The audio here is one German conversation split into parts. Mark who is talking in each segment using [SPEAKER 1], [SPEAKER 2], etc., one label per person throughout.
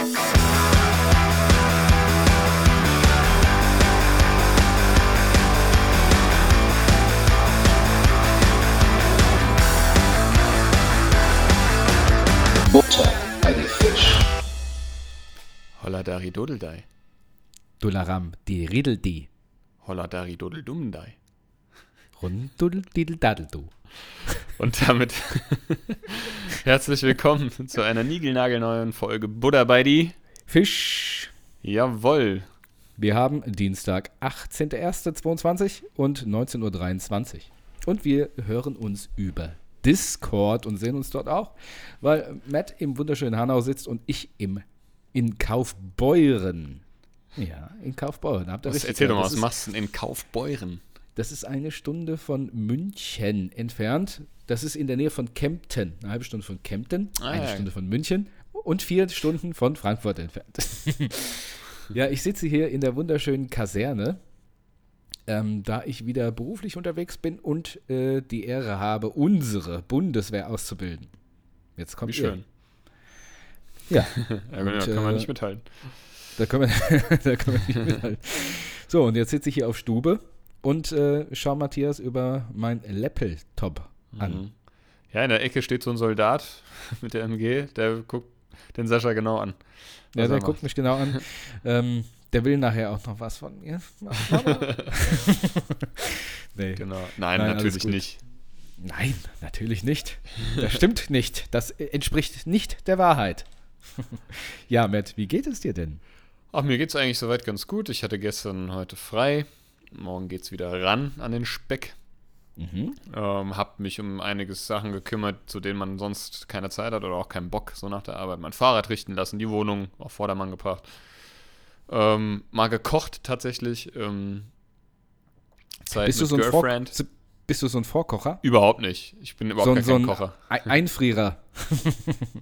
[SPEAKER 1] Butter bei die Fisch.
[SPEAKER 2] Holladari Dodeldei.
[SPEAKER 3] Dularam, die Riddel die.
[SPEAKER 2] Holladari Dodeldumdei.
[SPEAKER 3] Rundudel didel daddel du.
[SPEAKER 2] Und damit herzlich willkommen zu einer niegelnagelneuen Folge Buddha bei die.
[SPEAKER 3] Fisch.
[SPEAKER 2] Jawoll.
[SPEAKER 3] Wir haben Dienstag, 18.01.22 und 19.23 Uhr. Und wir hören uns über Discord und sehen uns dort auch, weil Matt im wunderschönen Hanau sitzt und ich im, in Kaufbeuren. Ja, in Kaufbeuren. Habt ihr
[SPEAKER 2] Was,
[SPEAKER 3] richtig
[SPEAKER 2] erzähl doch mal, was
[SPEAKER 3] ist-
[SPEAKER 2] machst du denn in Kaufbeuren?
[SPEAKER 3] Das ist eine Stunde von München entfernt. Das ist in der Nähe von Kempten. Eine halbe Stunde von Kempten,
[SPEAKER 2] Ah,
[SPEAKER 3] eine
[SPEAKER 2] ja.
[SPEAKER 3] Stunde von München und vier Stunden von Frankfurt entfernt. ja, ich sitze hier in der wunderschönen Kaserne, ähm, da ich wieder beruflich unterwegs bin und äh, die Ehre habe, unsere Bundeswehr auszubilden. Jetzt kommt
[SPEAKER 2] Wie schön.
[SPEAKER 3] Ihr. Ja,
[SPEAKER 2] Ja,
[SPEAKER 3] Und,
[SPEAKER 2] kann man
[SPEAKER 3] äh,
[SPEAKER 2] nicht mithalten.
[SPEAKER 3] da können wir, da können wir nicht mithalten. So, und jetzt sitze ich hier auf Stube und äh, schaue Matthias über mein Laptop an.
[SPEAKER 2] Mhm. Ja, in der Ecke steht so ein Soldat mit der MG, der guckt den Sascha genau an.
[SPEAKER 3] Ja, der
[SPEAKER 2] er
[SPEAKER 3] guckt mich genau an. ähm, der will nachher auch noch was von mir. Nee.
[SPEAKER 2] Genau. Nein,
[SPEAKER 3] Nein,
[SPEAKER 2] natürlich nicht.
[SPEAKER 3] Nein, natürlich nicht. Das stimmt nicht. Das entspricht nicht der Wahrheit. ja, Matt, wie geht es dir denn?
[SPEAKER 2] Ach, mir geht's eigentlich soweit ganz gut. Ich hatte gestern heute frei. Morgen geht's wieder ran an den Speck.
[SPEAKER 3] Mhm.
[SPEAKER 2] Ähm, hab mich um einiges Sachen gekümmert, zu denen man sonst keine Zeit hat oder auch keinen Bock, so nach der Arbeit. Mein Fahrrad richten lassen, die Wohnung auf Vordermann gebracht. Ähm, mal gekocht tatsächlich. Ähm, Zeit
[SPEAKER 3] Bist du,
[SPEAKER 2] mit
[SPEAKER 3] so ein Vor
[SPEAKER 2] Girlfriend.
[SPEAKER 3] so- bist du so ein Vorkocher?
[SPEAKER 2] Überhaupt nicht. Ich bin überhaupt
[SPEAKER 3] So, ein-
[SPEAKER 2] gar
[SPEAKER 3] so
[SPEAKER 2] kein
[SPEAKER 3] ein
[SPEAKER 2] Kocher.
[SPEAKER 3] Ei- Einfrierer.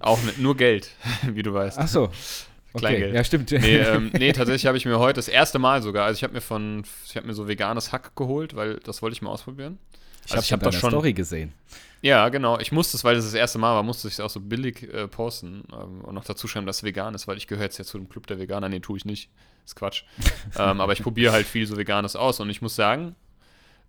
[SPEAKER 2] Auch nicht, nur Geld, wie du weißt.
[SPEAKER 3] Ach so. Okay,
[SPEAKER 2] Kleingeld.
[SPEAKER 3] ja, stimmt.
[SPEAKER 2] Nee, ähm, nee, tatsächlich habe ich mir heute das erste Mal sogar, also ich habe mir von, ich habe mir so veganes Hack geholt, weil das wollte ich mal ausprobieren.
[SPEAKER 3] ich
[SPEAKER 2] also
[SPEAKER 3] habe
[SPEAKER 2] hab das schon-
[SPEAKER 3] Story gesehen.
[SPEAKER 2] Ja, genau. Ich musste es, weil das das erste Mal war, musste ich es auch so billig äh, posten ähm, und noch dazu schreiben, dass es vegan ist, weil ich gehöre jetzt ja zu dem Club der Veganer. Nee, tue ich nicht. Ist Quatsch. ähm, aber ich probiere halt viel so Veganes aus und ich muss sagen,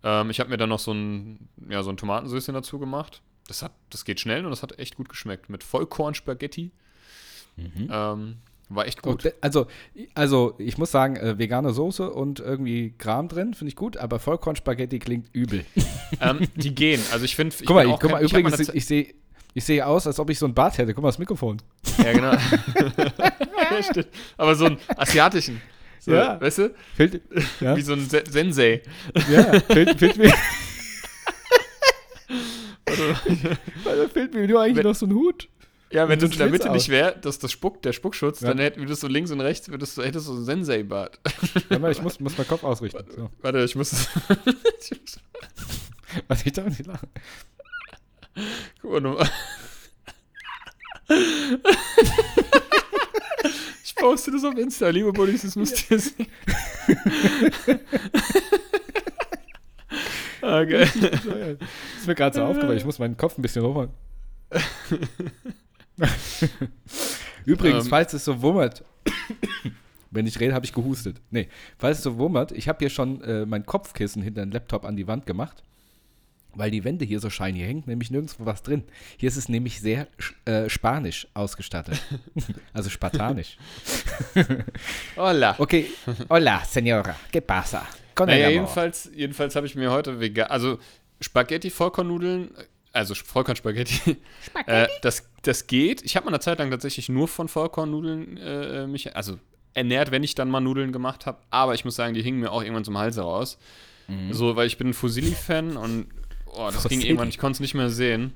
[SPEAKER 2] ähm, ich habe mir dann noch so ein, ja, so ein Tomatensößchen dazu gemacht. Das, hat, das geht schnell und das hat echt gut geschmeckt. Mit Vollkorn-Spaghetti. Ähm, war echt gut.
[SPEAKER 3] also, also, ich muss sagen, äh, vegane Soße und irgendwie Kram drin, finde ich gut, aber Vollkornspaghetti klingt übel.
[SPEAKER 2] ähm, die gehen. Also ich finde,
[SPEAKER 3] Guck mal, ich, guck mal
[SPEAKER 2] ich
[SPEAKER 3] übrigens,
[SPEAKER 2] eine
[SPEAKER 3] ich sehe ich sehe aus, als ob ich so ein Bart hätte. Guck mal, das Mikrofon.
[SPEAKER 2] Ja, genau. ja. Aber so einen asiatischen. So,
[SPEAKER 3] Ja.
[SPEAKER 2] Weißt du?
[SPEAKER 3] Fehlt, ja,
[SPEAKER 2] Wie so ein Se Sensei.
[SPEAKER 3] ja, fehlt, fehlt mir. Weil da fehlt mir nur eigentlich
[SPEAKER 2] Wenn-
[SPEAKER 3] noch so ein Hut.
[SPEAKER 2] Ja, wenn
[SPEAKER 3] so
[SPEAKER 2] das
[SPEAKER 3] ein
[SPEAKER 2] in der Mitte
[SPEAKER 3] Schlitz
[SPEAKER 2] nicht wäre, dass das Spuck, der Spuckschutz,
[SPEAKER 3] Ja.
[SPEAKER 2] dann hätt, würdest du links und rechts, würdest du, hättest du so einen Sensei-Bart.
[SPEAKER 3] Warte mal, ich muss, muss meinen Kopf ausrichten. So.
[SPEAKER 2] Warte, ich muss.
[SPEAKER 3] Was ich darf nicht lachen.
[SPEAKER 2] guck mal nochmal. Ich poste das auf Insta, liebe Buddies, das müsst ihr sehen. ah, geil.
[SPEAKER 3] Ist mir gerade so aufgefallen. Ich muss meinen Kopf ein bisschen hochmachen. Übrigens,
[SPEAKER 2] Ähm.
[SPEAKER 3] falls es so wummert, wenn ich rede, habe ich gehustet. Nee, falls es so wummert, ich habe hier schon äh, mein Kopfkissen hinter den Laptop an die Wand gemacht, weil die Wände hier so shiny hängt, nämlich nirgendwo was drin. Hier ist es nämlich sehr äh, spanisch ausgestattet. also spartanisch.
[SPEAKER 2] Hola.
[SPEAKER 3] Okay, hola, señora, ¿qué pasa? Con
[SPEAKER 2] Naja, jedenfalls, jedenfalls habe ich mir heute vegan, also Spaghetti, Vollkornnudeln, also Vollkornspaghetti, äh, das, das geht. Ich habe mal eine Zeit lang tatsächlich nur von Vollkornnudeln äh, mich, also ernährt, wenn ich dann mal Nudeln gemacht habe. Aber ich muss sagen, die hingen mir auch irgendwann zum Hals raus. So, weil ich bin ein Fusilli-Fan und oh, das ging
[SPEAKER 3] Fusilli.
[SPEAKER 2] irgendwann, ich konnte es nicht mehr sehen.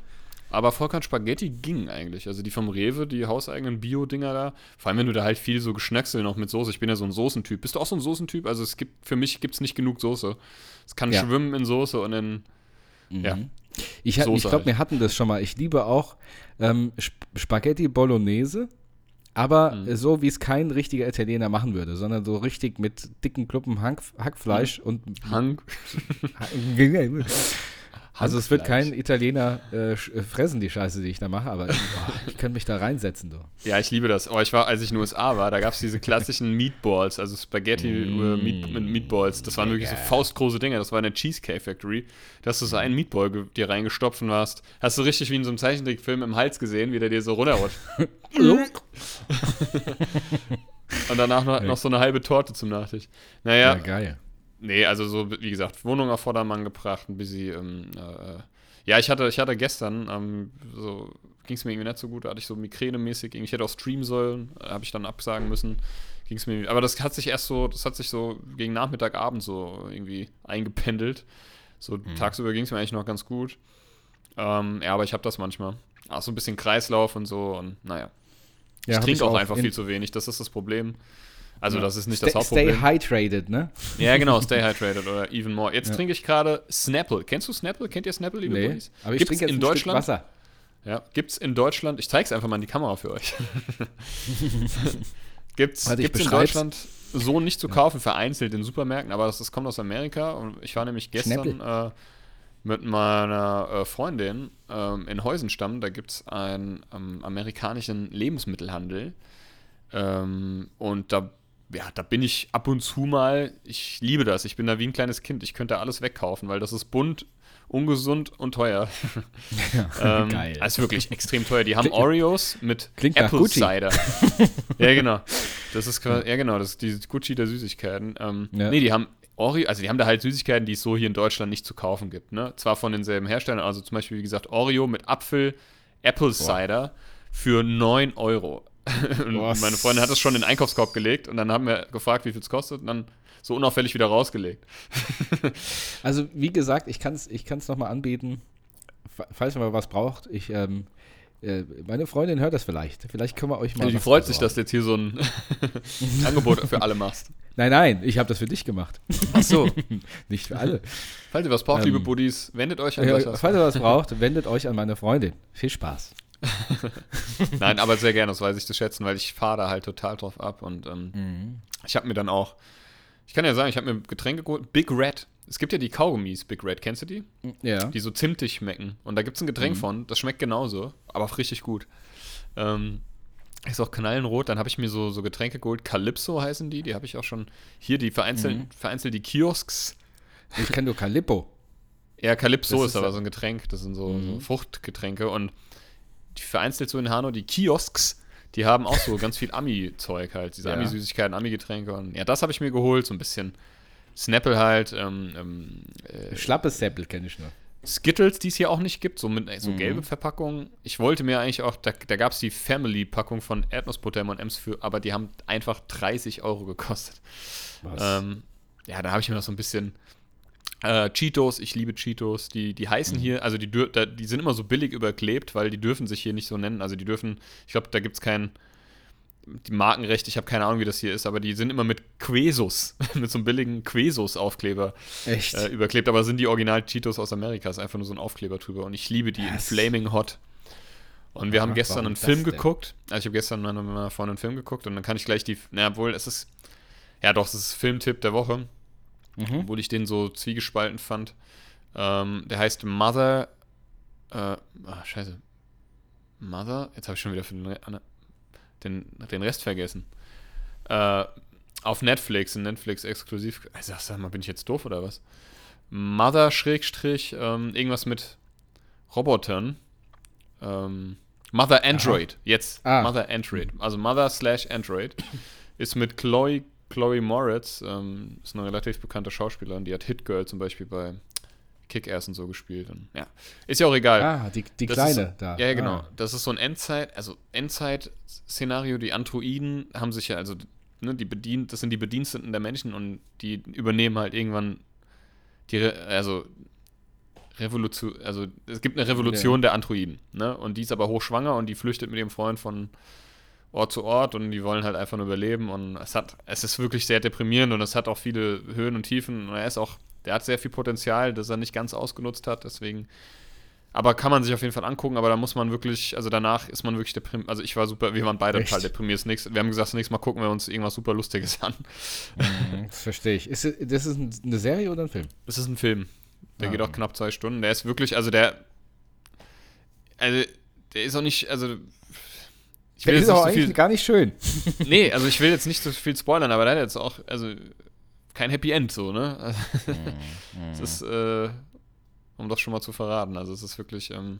[SPEAKER 2] Aber Vollkornspaghetti ging eigentlich. Also die vom Rewe, die hauseigenen Bio-Dinger da. Vor allem, wenn du da halt viel so Geschnöcksel noch mit Soße. Ich bin ja so ein Soßentyp. Bist du auch so ein Soßentyp? Also es gibt, für mich gibt es nicht genug Soße. Es kann
[SPEAKER 3] Ja.
[SPEAKER 2] schwimmen in Soße und in, ja.
[SPEAKER 3] Ich, hab- ich glaube, wir hatten das schon mal. Ich liebe auch ähm, Sp Spaghetti Bolognese, aber
[SPEAKER 2] Mhm.
[SPEAKER 3] so, wie es kein richtiger Italiener machen würde, sondern so richtig mit dicken Kluppen Hack Hackfleisch und
[SPEAKER 2] Hang.
[SPEAKER 3] Also es wird kein Italiener äh, fressen, die Scheiße, die ich da mache, aber oh, ich könnte mich da reinsetzen, du.
[SPEAKER 2] Ja, ich liebe das. Oh, ich war, als ich in den USA war, da gab es diese klassischen Meatballs, also Spaghetti mm. Meat, mit Meatballs. Das waren wirklich so faustgroße Dinger. Das war eine Cheesecake Factory. Da hast du so einen Meatball dir reingestopft und warst, hast du richtig wie in so einem Zeichentrickfilm im Hals gesehen, wie der dir so runterrutscht. und danach noch, noch, so eine halbe Torte zum Nachtisch. Naja. Ja, geil. Nee, also so, wie gesagt, Wohnung auf Vordermann gebracht, ein bisschen, ähm, äh, ja, ich hatte, ich hatte gestern, ähm, so ging es mir irgendwie nicht so gut, da hatte ich so migränemäßig, ich hätte auch streamen sollen, äh, habe ich dann absagen müssen, ging es mir, aber das hat sich erst so, das hat sich so gegen Nachmittag, Abend so irgendwie eingependelt, so mhm. tagsüber ging es mir eigentlich noch ganz gut, ähm, ja, aber ich habe das manchmal, auch so ein bisschen Kreislauf und so und naja. Ja, ich trinke auch, auch einfach viel zu wenig, das ist das Problem. Also, ja. das ist nicht stay, das Hauptproblem.
[SPEAKER 3] Stay hydrated, ne?
[SPEAKER 2] Ja, genau, stay hydrated oder even more. Jetzt ja. trinke ich gerade Snapple. Kennst du Snapple? Kennt ihr Snapple, liebe nee, Buddies?
[SPEAKER 3] Aber ich Gibt's trinke jetzt in Deutschland? Wasser.
[SPEAKER 2] Ja, gibt's in Deutschland, ich zeige es einfach mal in die Kamera für euch. gibt's Warte, gibt's in Deutschland so nicht zu kaufen, vereinzelt in Supermärkten, aber das, das kommt aus Amerika und ich war nämlich gestern äh, mit meiner äh, Freundin ähm, in Heusenstamm, da gibt es einen ähm, amerikanischen Lebensmittelhandel ähm, und da ja, da bin ich ab und zu mal, ich liebe das, ich bin da wie ein kleines Kind, ich könnte alles wegkaufen, weil das ist bunt, ungesund und teuer. Ja, ähm, geil. Also wirklich extrem teuer. Die haben Klingt, Oreos mit Apple Cider. ja, genau. Das ist quasi, ja genau, das ist die Gucci der Süßigkeiten. Ähm, ja. Nee, die haben Oreo, also die haben da halt Süßigkeiten, die es so hier in Deutschland nicht zu kaufen gibt. Ne? Zwar von denselben Herstellern, also zum Beispiel, wie gesagt, Oreo mit Apfel, Apple Cider Boah. für 9 Euro. Meine Freundin hat es schon in den Einkaufskorb gelegt und dann haben wir gefragt, wie viel es kostet und dann so unauffällig wieder rausgelegt.
[SPEAKER 3] also wie gesagt, ich kann es ich kann's nochmal anbieten, falls man was braucht. Ich, ähm, äh, meine Freundin hört das vielleicht. Vielleicht können wir euch mal.
[SPEAKER 2] Ja, die freut sich, dass du jetzt hier so ein Angebot für alle machst.
[SPEAKER 3] Nein, nein, ich habe das für dich gemacht.
[SPEAKER 2] Ach so.
[SPEAKER 3] Nicht für alle.
[SPEAKER 2] Falls ihr was braucht, ähm, liebe Buddies, wendet euch
[SPEAKER 3] an ja, Falls ihr was braucht, wendet euch an meine Freundin. Viel Spaß.
[SPEAKER 2] Nein, aber sehr gerne, das weiß ich zu schätzen, weil ich fahre da halt total drauf ab und ähm, mhm. ich habe mir dann auch, ich kann ja sagen, ich habe mir Getränke geholt, Big Red. Es gibt ja die Kaugummis Big Red, kennst du die?
[SPEAKER 3] Ja.
[SPEAKER 2] Die so zimtig schmecken. Und da gibt es ein Getränk mhm. von, das schmeckt genauso, aber auch richtig gut. Ähm, ist auch knallenrot. Dann habe ich mir so, so Getränke geholt. Calypso heißen die. Die habe ich auch schon hier. Die vereinzelt, mhm. vereinzelt die Kiosks.
[SPEAKER 3] Ich kenne nur Calippo.
[SPEAKER 2] Ja, Calypso ist, ist, aber so ein Getränk. Das sind so, mhm. so Fruchtgetränke. Und vereinzelt so in Hanau, die Kiosks, die haben auch so ganz viel Ami-Zeug halt, diese ja. Ami-Süßigkeiten, Ami-Getränke und ja, das habe ich mir geholt, so ein bisschen Snapple halt. Ähm, ähm,
[SPEAKER 3] äh, Schlappes Snapple kenne ich nur.
[SPEAKER 2] Skittles, die es hier auch nicht gibt, so mit so mhm. gelbe Verpackungen. Ich wollte mir eigentlich auch, da, da gab es die Family-Packung von Erdnussbutter M&M's für, aber die haben einfach 30 Euro gekostet. Ähm, ja, da habe ich mir noch so ein bisschen äh, Cheetos, ich liebe Cheetos. Die, die heißen mhm. hier, also die, die sind immer so billig überklebt, weil die dürfen sich hier nicht so nennen. Also die dürfen, ich glaube, da gibt es kein die Markenrecht, ich habe keine Ahnung, wie das hier ist, aber die sind immer mit Quesos, mit so einem billigen Quesos-Aufkleber äh, überklebt. Aber sind die Original Cheetos aus Amerika, ist einfach nur so ein Aufkleber drüber. Und ich liebe die yes. in Flaming Hot. Und wir haben gestern einen Film geguckt. Also ich habe gestern mit meiner Freundin einen Film geguckt und dann kann ich gleich die, na obwohl, es ist, ja doch, es ist Filmtipp der Woche mhm. obwohl ich den so zwiegespalten fand. Ähm, der heißt Mother. Äh, ach, scheiße. Mother? Jetzt habe ich schon wieder den, den, den Rest vergessen. Äh, auf Netflix, ein Netflix-exklusiv. Also, sag mal, bin ich jetzt doof oder was? Mother Schrägstrich, ähm, irgendwas mit Robotern. Ähm, Mother Android, Aha. jetzt. Ah. Mother Android. Also Mother slash Android ist mit Chloe Chloe Moritz ähm, ist eine relativ bekannte Schauspielerin, die hat Hit Girl zum Beispiel bei Kick-Ass und so gespielt. Und, ja, ist ja auch egal.
[SPEAKER 3] Ah, die, die kleine
[SPEAKER 2] ist,
[SPEAKER 3] da.
[SPEAKER 2] Ja, genau. Ah. Das ist so ein Endzeit, also Endzeit-Szenario. Die Androiden haben sich ja, also ne, die bedient, das sind die Bediensteten der Menschen und die übernehmen halt irgendwann die, also Revolution, also es gibt eine Revolution ja. der Androiden, ne? Und die ist aber hochschwanger und die flüchtet mit ihrem Freund von Ort zu Ort und die wollen halt einfach nur überleben und es hat, es ist wirklich sehr deprimierend und es hat auch viele Höhen und Tiefen und er ist auch, der hat sehr viel Potenzial, das er nicht ganz ausgenutzt hat, deswegen, aber kann man sich auf jeden Fall angucken, aber da muss man wirklich, also danach ist man wirklich deprimiert, also ich war super, wir waren beide total deprimiert, wir haben gesagt, das nächste Mal gucken wir uns irgendwas super Lustiges an.
[SPEAKER 3] Mhm, das verstehe ich. Ist, das ist eine Serie oder ein Film?
[SPEAKER 2] Das ist ein Film. Der
[SPEAKER 3] Ah.
[SPEAKER 2] geht auch knapp zwei Stunden. Der ist wirklich, also der. Also, der ist auch nicht, also. Ich will
[SPEAKER 3] ist
[SPEAKER 2] jetzt
[SPEAKER 3] auch eigentlich
[SPEAKER 2] viel.
[SPEAKER 3] gar nicht schön.
[SPEAKER 2] Nee, also ich will jetzt nicht so viel spoilern, aber der hat jetzt auch, also kein Happy End so, ne? Also, es ist, äh, um das schon mal zu verraten, also es ist wirklich ähm,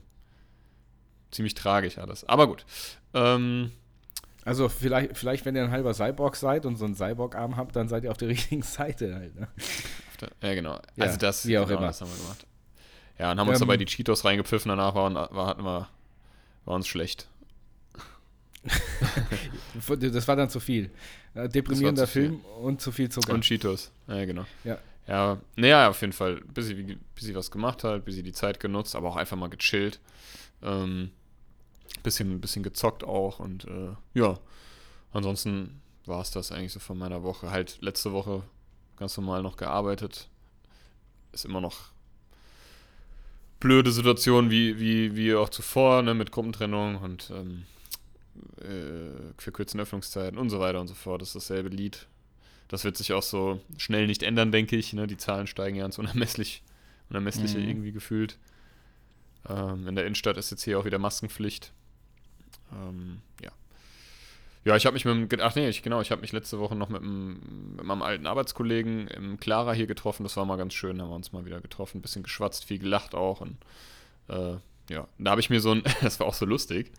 [SPEAKER 2] ziemlich tragisch alles. Aber gut. Ähm,
[SPEAKER 3] Also vielleicht, vielleicht, wenn ihr ein halber Cyborg seid und so einen Cyborg-Arm habt, dann seid ihr auf der richtigen Seite halt. Ne?
[SPEAKER 2] ja, genau.
[SPEAKER 3] Ja,
[SPEAKER 2] also das,
[SPEAKER 3] wie auch
[SPEAKER 2] genau,
[SPEAKER 3] immer.
[SPEAKER 2] das haben wir gemacht. Ja, und haben uns
[SPEAKER 3] Ähm,
[SPEAKER 2] dabei die Cheetos reingepfiffen, danach waren, war, hatten wir, war uns schlecht.
[SPEAKER 3] Das war dann zu viel. Äh, Deprimierender
[SPEAKER 2] zu viel.
[SPEAKER 3] Film und zu viel Zucker.
[SPEAKER 2] Und Cheetos. Ja, genau.
[SPEAKER 3] Ja.
[SPEAKER 2] Ja, naja, auf jeden Fall. Bisschen, bisschen was gemacht halt, bisschen die Zeit genutzt, aber auch einfach mal gechillt. Ähm, bisschen, bisschen gezockt auch und äh, ja. Ansonsten war es das eigentlich so von meiner Woche. Halt letzte Woche ganz normal noch gearbeitet. Ist immer noch blöde Situation wie, wie, wie auch zuvor, ne, mit Gruppentrennung und ähm, äh, verkürzten Öffnungszeiten und so weiter und so fort. Das ist dasselbe Lied. Das wird sich auch so schnell nicht ändern, denke ich. Ne? Die Zahlen steigen ja ins Unermesslich, Unermessliche
[SPEAKER 3] Mhm.
[SPEAKER 2] irgendwie gefühlt. Ähm, in der Innenstadt ist jetzt hier auch wieder Maskenpflicht. Ähm, ja. Ja, ich habe mich mit dem, ach nee, ich, genau, ich habe mich letzte Woche noch mit, dem, mit meinem alten Arbeitskollegen im Clara hier getroffen. Das war mal ganz schön, da haben wir uns mal wieder getroffen, ein bisschen geschwatzt, viel gelacht auch. Und äh, ja, da habe ich mir so ein, das war auch so lustig.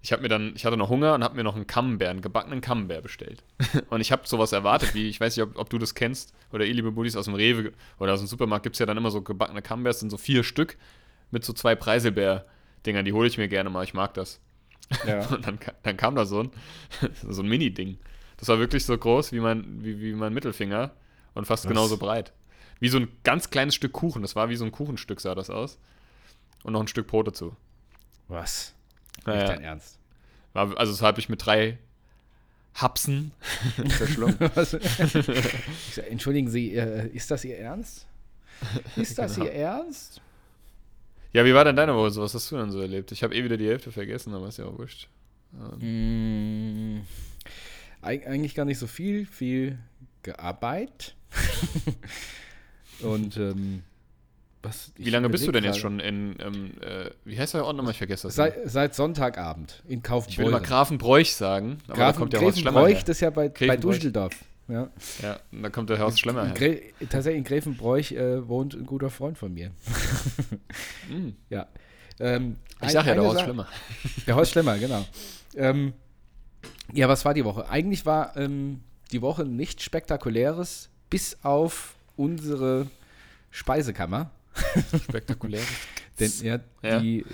[SPEAKER 2] Ich habe mir dann, ich hatte noch Hunger und habe mir noch einen Camembert, einen gebackenen Camembert bestellt. Und ich habe sowas erwartet, wie, ich weiß nicht, ob, ob du das kennst, oder ihr, liebe Buddies, aus dem Rewe oder aus dem Supermarkt gibt es ja dann immer so gebackene Camemberts, sind so vier Stück mit so zwei Preiselbeer-Dingern, die hole ich mir gerne mal, ich mag das.
[SPEAKER 3] Ja.
[SPEAKER 2] Und dann, dann kam da so ein, so ein Mini-Ding. Das war wirklich so groß wie mein, wie, wie mein Mittelfinger und fast
[SPEAKER 3] Was?
[SPEAKER 2] genauso breit. Wie so ein ganz kleines Stück Kuchen. Das war wie so ein Kuchenstück, sah das aus. Und noch ein Stück Brot dazu.
[SPEAKER 3] Was?
[SPEAKER 2] Ja,
[SPEAKER 3] Nicht dein Ernst.
[SPEAKER 2] War, also das habe ich mit drei Hapsen verschlungen.
[SPEAKER 3] Ich sag, entschuldigen Sie, äh, ist das Ihr Ernst? Ist das
[SPEAKER 2] Genau.
[SPEAKER 3] Ihr Ernst?
[SPEAKER 2] ja, wie war denn deine Woche so? Was hast du denn so erlebt? Ich habe eh wieder die Hälfte vergessen, aber ist ja auch wurscht. Ähm,
[SPEAKER 3] Mm, eig eigentlich gar nicht so viel, viel gearbeitet. Und ähm, was,
[SPEAKER 2] wie lange bist du denn jetzt schon in, ähm, äh, wie heißt der Ort nochmal? Ich vergesse das.
[SPEAKER 3] Seit, seit Sonntagabend in
[SPEAKER 2] ich will
[SPEAKER 3] Kaufbeuren.
[SPEAKER 2] immer Grafenbräuch sagen, aber da
[SPEAKER 3] Grafen,
[SPEAKER 2] kommt der Horst Schlemmer her.
[SPEAKER 3] das ist ja bei, bei. Düsseldorf. Ja.
[SPEAKER 2] Ja, und da kommt der Horst Schlemmer
[SPEAKER 3] In
[SPEAKER 2] her.
[SPEAKER 3] Grä tatsächlich in Gräfenbräuch äh, wohnt ein guter Freund von mir.
[SPEAKER 2] Mm.
[SPEAKER 3] Ja. Ähm,
[SPEAKER 2] Ich
[SPEAKER 3] ein-
[SPEAKER 2] sag ja, der Horst
[SPEAKER 3] Sache-
[SPEAKER 2] Schlemmer.
[SPEAKER 3] Der Horst Schlemmer, genau. Ähm, ja, was war die Woche? Eigentlich war ähm, die Woche nichts Spektakuläres, bis auf unsere Speisekammer.
[SPEAKER 2] Spektakulär.
[SPEAKER 3] Denn, ja,
[SPEAKER 2] Ja.
[SPEAKER 3] Die,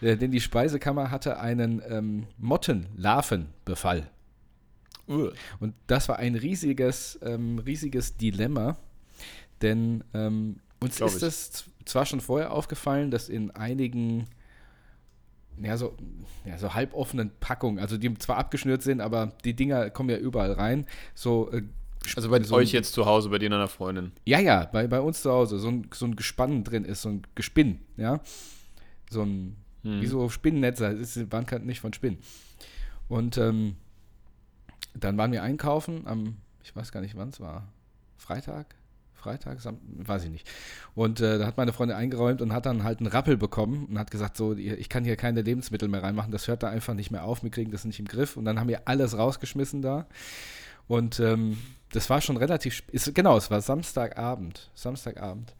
[SPEAKER 3] äh, denn die Speisekammer hatte einen ähm, Mottenlarvenbefall.
[SPEAKER 2] Uh.
[SPEAKER 3] Und das war ein riesiges, ähm, riesiges Dilemma, denn ähm, uns
[SPEAKER 2] Glaub
[SPEAKER 3] ist es zwar schon vorher aufgefallen, dass in einigen ja, so, ja, so halboffenen Packungen, also die zwar abgeschnürt sind, aber die Dinger kommen ja überall rein, so äh,
[SPEAKER 2] Also bei
[SPEAKER 3] so
[SPEAKER 2] euch jetzt zu Hause, bei dir und deiner Freundin.
[SPEAKER 3] ja, ja, bei, bei uns zu Hause, so ein, so ein Gespann drin ist, so ein Gespinn, ja. So ein,
[SPEAKER 2] Hm.
[SPEAKER 3] wie so Spinnennetze, das ist, waren kein- nicht von Spinnen. Und ähm, dann waren wir einkaufen am, ich weiß gar nicht wann es war, Freitag? Freitag, Sam weiß ich nicht. Und äh, da hat meine Freundin eingeräumt und hat dann halt einen Rappel bekommen und hat gesagt, so, ich kann hier keine Lebensmittel mehr reinmachen, das hört da einfach nicht mehr auf, wir kriegen das nicht im Griff. Und dann haben wir alles rausgeschmissen da. Und ähm, das war schon relativ, sp- ist, genau, es war Samstagabend, Samstagabend.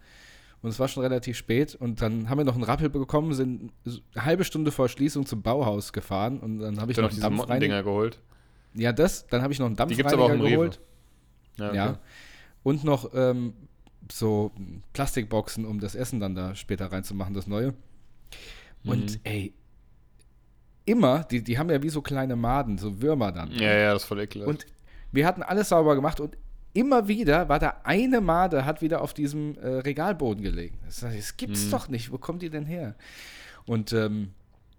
[SPEAKER 3] Und es war schon relativ spät und dann haben wir noch einen Rappel bekommen, sind eine halbe Stunde vor Schließung zum Bauhaus gefahren und dann habe ich noch
[SPEAKER 2] noch diese. Mottendinger geholt?
[SPEAKER 3] Ja, das, dann habe ich noch einen
[SPEAKER 2] Die gibt's aber auch
[SPEAKER 3] Dampfreiniger geholt.
[SPEAKER 2] okay.
[SPEAKER 3] Ja. Und noch ähm, so Plastikboxen, um das Essen dann da später reinzumachen, das neue. Und
[SPEAKER 2] Mhm.
[SPEAKER 3] ey, immer, die, die haben ja wie so kleine Maden, so Würmer dann.
[SPEAKER 2] Ja, ja, das ist voll ekelhaft.
[SPEAKER 3] Und wir hatten alles sauber gemacht und immer wieder war da eine Made, hat wieder auf diesem äh, Regalboden gelegen. Das, das gibt's
[SPEAKER 2] Mhm.
[SPEAKER 3] doch nicht. Wo kommt die denn her? Und ähm,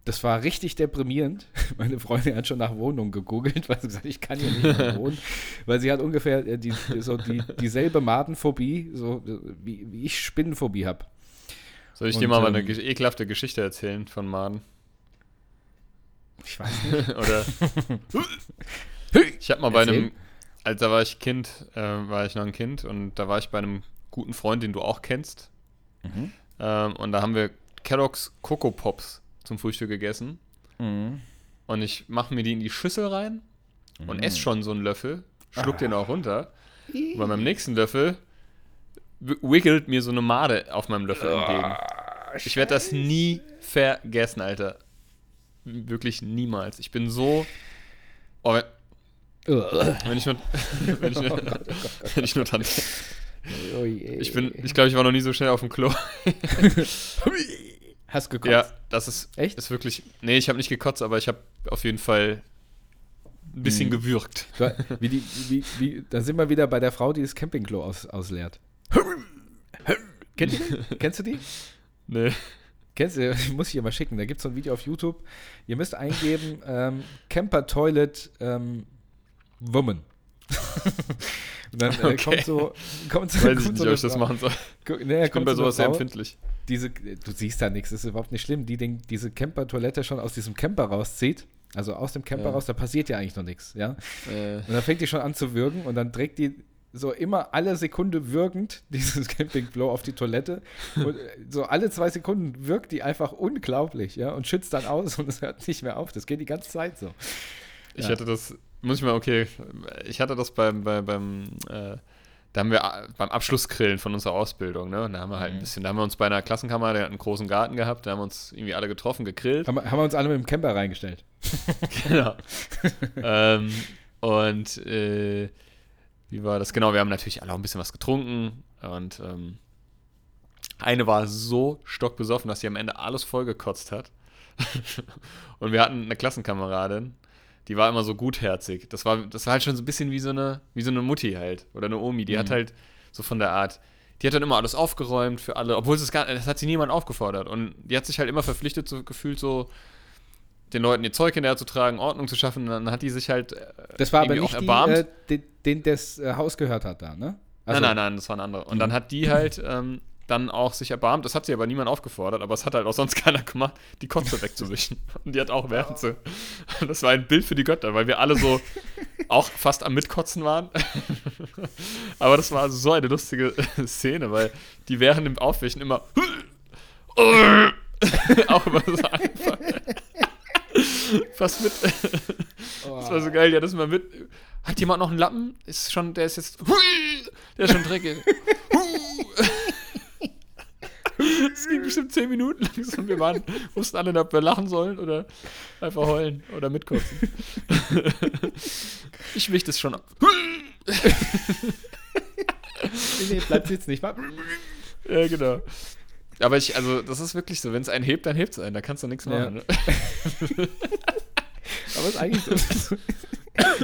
[SPEAKER 3] das war richtig deprimierend. Meine Freundin hat schon nach Wohnungen gegoogelt, weil sie gesagt hat, ich kann hier nicht mehr wohnen. Weil sie hat ungefähr äh, die, so die, dieselbe Madenphobie, so äh, wie, wie ich Spinnenphobie habe.
[SPEAKER 2] Soll ich
[SPEAKER 3] und,
[SPEAKER 2] dir mal,
[SPEAKER 3] ähm,
[SPEAKER 2] eine ekelhafte Geschichte erzählen von Maden?
[SPEAKER 3] Ich weiß nicht.
[SPEAKER 2] Oder ich habe mal bei
[SPEAKER 3] Erzähl.
[SPEAKER 2] einem, als da war ich Kind, äh, war ich noch ein Kind und da war ich bei einem guten Freund, den du auch kennst.
[SPEAKER 3] Mhm.
[SPEAKER 2] Ähm, und da haben wir Kellogg's Coco Pops zum Frühstück gegessen.
[SPEAKER 3] Mhm.
[SPEAKER 2] Und ich mache mir die in die Schüssel rein und
[SPEAKER 3] Mhm.
[SPEAKER 2] esse schon so einen Löffel, schluck
[SPEAKER 3] Ah.
[SPEAKER 2] den auch runter. Und bei meinem nächsten Löffel w- wiggelt mir so eine Made auf meinem Löffel entgegen.
[SPEAKER 3] Ah,
[SPEAKER 2] Ich werde das nie vergessen, Alter. Wirklich niemals. Ich bin so. Oh, wenn- ich nur. wenn, ich nur wenn ich nur
[SPEAKER 3] je.
[SPEAKER 2] Ich bin. Ich glaube, ich war noch nie so schnell auf dem Klo.
[SPEAKER 3] Hast gekotzt?
[SPEAKER 2] Ja, das ist.
[SPEAKER 3] Echt?
[SPEAKER 2] Ist wirklich. Nee, ich habe nicht gekotzt, aber ich habe auf jeden Fall ein bisschen
[SPEAKER 3] Mhm.
[SPEAKER 2] gewürgt.
[SPEAKER 3] Wie die, wie, wie, da sind wir wieder bei der Frau, die das Campingklo aus, ausleert. Kennt ihr die? Kennst du die?
[SPEAKER 2] Nee.
[SPEAKER 3] Kennst du? Ich muss ich dir mal schicken. Da gibt es so ein Video auf YouTube. Ihr müsst eingeben: ähm, Camper Toilet ähm, Woman. Und dann äh,
[SPEAKER 2] Okay.
[SPEAKER 3] kommt so. Kommt so
[SPEAKER 2] Weiß ich
[SPEAKER 3] kommt
[SPEAKER 2] nicht,
[SPEAKER 3] so
[SPEAKER 2] ob ich das machen soll.
[SPEAKER 3] Nee,
[SPEAKER 2] Ich bin bei sowas sehr empfindlich.
[SPEAKER 3] diese, du siehst da nichts, das ist überhaupt nicht schlimm, die den, diese Camper-Toilette schon aus diesem Camper rauszieht, also aus dem Camper
[SPEAKER 2] Ja.
[SPEAKER 3] raus, da passiert ja eigentlich noch nichts, ja.
[SPEAKER 2] Äh,
[SPEAKER 3] Und dann fängt die schon an zu würgen und dann trägt die so immer alle Sekunde wirkend dieses Campingklo auf die Toilette und äh, so alle zwei Sekunden wirkt die einfach unglaublich, ja, und schützt dann aus und es hört nicht mehr auf. Das geht die ganze Zeit so.
[SPEAKER 2] Ich
[SPEAKER 3] Ja.
[SPEAKER 2] hatte das, muss ich mal, okay, ich hatte das beim, bei, beim, äh, da haben wir a- beim Abschlussgrillen von unserer Ausbildung, ne? Und da haben wir halt ein
[SPEAKER 3] Mhm.
[SPEAKER 2] bisschen, da haben wir uns bei einer Klassenkammer, der hat einen großen Garten gehabt, da haben wir uns irgendwie alle getroffen, gegrillt.
[SPEAKER 3] Haben, wir- haben wir uns alle mit dem Camper reingestellt.
[SPEAKER 2] genau. ähm, und äh, wie war das? Genau, wir haben natürlich alle auch ein bisschen was getrunken und ähm, eine war so stockbesoffen, dass sie am Ende alles vollgekotzt hat. und wir hatten eine Klassenkameradin, die war immer so gutherzig. Das war, das war halt schon so ein bisschen wie so eine, wie so eine Mutti halt. Oder eine Omi. Die hat
[SPEAKER 3] Mhm.
[SPEAKER 2] halt so von der Art, die hat dann immer alles aufgeräumt für alle, obwohl es gar das hat sie niemand aufgefordert. Und die hat sich halt immer verpflichtet, so gefühlt so den Leuten ihr Zeug hinterher zu tragen, Ordnung zu schaffen. Und dann hat die sich halt äh,
[SPEAKER 3] Das war aber nicht
[SPEAKER 2] auch
[SPEAKER 3] die,
[SPEAKER 2] erbarmt.
[SPEAKER 3] äh, den, den das äh, Haus gehört hat da, ne? Also-
[SPEAKER 2] nein, nein, nein, das war ein anderer. Und dann
[SPEAKER 3] Mhm.
[SPEAKER 2] hat die halt ähm, dann auch sich erbarmt. Das hat sie aber niemand aufgefordert, aber es hat halt auch sonst keiner gemacht, die Kotze wegzuwischen. Und die hat auch während sie. Das war ein Bild für die Götter, weil wir alle so auch fast am Mitkotzen waren. aber das war so eine lustige Szene, weil die während dem Aufwischen immer auch immer so einfach. Fast mit. Das war so geil, ja, das mal mit. Hat jemand noch einen Lappen? Ist schon, der ist jetzt. Der ist schon dreckig. Es ging bestimmt 10 Minuten lang und wir waren, wussten alle, ob wir lachen sollen oder einfach heulen oder mitkotzen. Ich wichte es schon ab.
[SPEAKER 3] Nee, bleibt jetzt nicht.
[SPEAKER 2] Ja, genau. Aber ich, also, das ist wirklich so, wenn es einen hebt, dann hebt es einen, da kannst du nichts
[SPEAKER 3] Ja.
[SPEAKER 2] machen. Ne?
[SPEAKER 3] Aber es ist eigentlich so.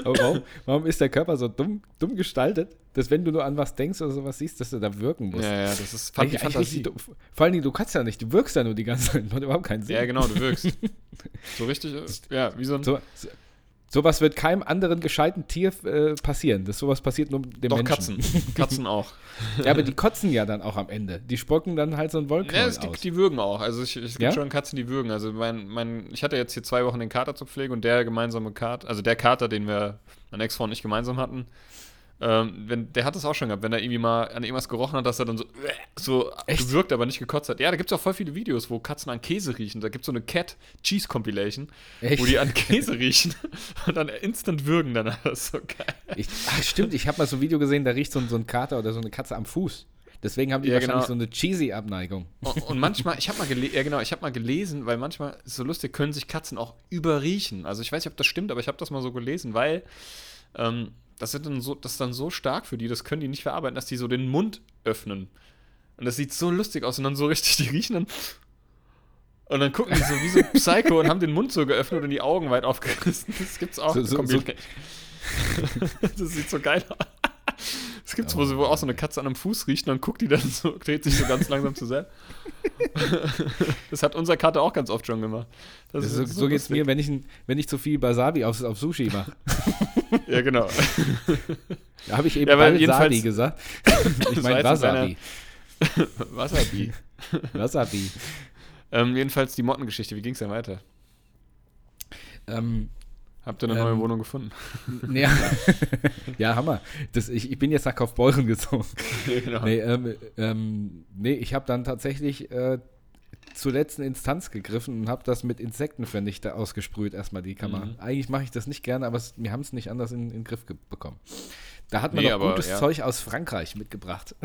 [SPEAKER 3] Warum, warum ist der Körper so dumm, dumm gestaltet, dass wenn du nur an was denkst oder sowas siehst, dass du da wirken musst?
[SPEAKER 2] Ja, ja, das ist fand
[SPEAKER 3] Eigentlich-
[SPEAKER 2] Fantasie.
[SPEAKER 3] dumm. Vor allen Dingen, du kannst ja nicht, du wirkst ja nur die ganze Zeit, macht überhaupt keinen Sinn.
[SPEAKER 2] Ja, genau, du wirkst. So richtig, ja, wie so ein.
[SPEAKER 3] So, so, sowas wird keinem anderen gescheiten Tier äh, passieren. Das sowas passiert nur dem
[SPEAKER 2] Doch,
[SPEAKER 3] Menschen.
[SPEAKER 2] Katzen. Katzen auch.
[SPEAKER 3] Ja, aber die kotzen ja dann auch am Ende. Die spucken dann halt so ein
[SPEAKER 2] Ja,
[SPEAKER 3] Wollknäuel
[SPEAKER 2] es
[SPEAKER 3] aus.
[SPEAKER 2] die würgen auch. Also ich, es gibt
[SPEAKER 3] Ja?
[SPEAKER 2] schon Katzen, die würgen. Also mein, mein, ich hatte jetzt hier zwei Wochen den Kater zur Pflege und der gemeinsame Kater, also der Kater, den wir, mein Ex-Frau und ich gemeinsam hatten, ähm, wenn, der hat das auch schon gehabt, wenn er irgendwie mal an irgendwas gerochen hat, dass er dann so, so
[SPEAKER 3] Echt?
[SPEAKER 2] gewürgt, aber nicht gekotzt hat. Ja, da gibt es auch voll viele Videos, wo Katzen an Käse riechen. Da gibt es so eine Cat Cheese Compilation,
[SPEAKER 3] Echt?
[SPEAKER 2] wo die an Käse riechen und dann instant würgen. Das ist so geil.
[SPEAKER 3] Ich, ach, stimmt, ich habe mal so ein Video gesehen, da riecht so ein, so ein Kater oder so eine Katze am Fuß. Deswegen haben die
[SPEAKER 2] Ja,
[SPEAKER 3] wahrscheinlich
[SPEAKER 2] genau.
[SPEAKER 3] so eine cheesy Abneigung.
[SPEAKER 2] Und, und manchmal, ich habe mal gelesen, ja genau, ich habe mal gelesen, weil manchmal ist so lustig, können sich Katzen auch überriechen. Also ich weiß nicht, ob das stimmt, aber ich habe das mal so gelesen, weil ähm, das, sind dann so, das ist dann so stark für die, das können die nicht verarbeiten, dass die so den Mund öffnen. Und das sieht so lustig aus und dann so richtig, die riechen dann. Und dann gucken die so wie so Psycho und haben den Mund so geöffnet und die Augen weit aufgerissen. Das gibt's auch.
[SPEAKER 3] So- so- so-
[SPEAKER 2] das sieht so geil aus. Das gibt's, wo, so, wo auch so eine Katze an einem Fuß riecht und dann guckt die dann so, dreht sich so ganz langsam zu sehr. Das hat unser Kater auch ganz oft schon gemacht. Das
[SPEAKER 3] so
[SPEAKER 2] ist
[SPEAKER 3] so geht es mir, wenn ich, wenn ich zu viel Wasabi auf, auf Sushi mache.
[SPEAKER 2] Ja, genau.
[SPEAKER 3] Da habe ich eben
[SPEAKER 2] Ja,
[SPEAKER 3] Balsadi gesagt. Ich meine Wasabi.
[SPEAKER 2] Wasabi.
[SPEAKER 3] Wasabi.
[SPEAKER 2] ähm, jedenfalls die Mottengeschichte, wie ging's denn weiter?
[SPEAKER 3] Ähm,
[SPEAKER 2] Habt ihr eine neue
[SPEAKER 3] Ähm,
[SPEAKER 2] Wohnung gefunden?
[SPEAKER 3] Ja, ja Hammer. Das, ich, ich bin jetzt nach Kaufbeuren gezogen.
[SPEAKER 2] genau.
[SPEAKER 3] Nee, ähm, ähm, nee ich habe dann tatsächlich äh, zur letzten Instanz gegriffen und habe das mit Insektenvernichter ausgesprüht, erstmal die Kammer.
[SPEAKER 2] Mhm.
[SPEAKER 3] Eigentlich mache ich das nicht gerne, aber es, wir haben es nicht anders in, in den Griff bekommen. Da hat man
[SPEAKER 2] Nee,
[SPEAKER 3] noch
[SPEAKER 2] aber,
[SPEAKER 3] gutes
[SPEAKER 2] ja.
[SPEAKER 3] Zeug aus Frankreich mitgebracht.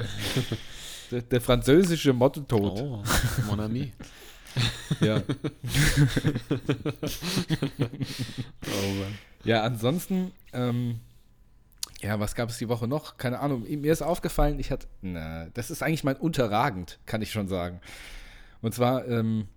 [SPEAKER 3] der, der französische Mottetod.
[SPEAKER 2] Oh, mon ami.
[SPEAKER 3] Ja.
[SPEAKER 2] Oh Mann.
[SPEAKER 3] ja, ansonsten, ähm, ja, was gab es die Woche noch? Keine Ahnung. Mir ist aufgefallen, ich hatte, na, das ist eigentlich mein unterragend, kann ich schon sagen. Und zwar, ähm,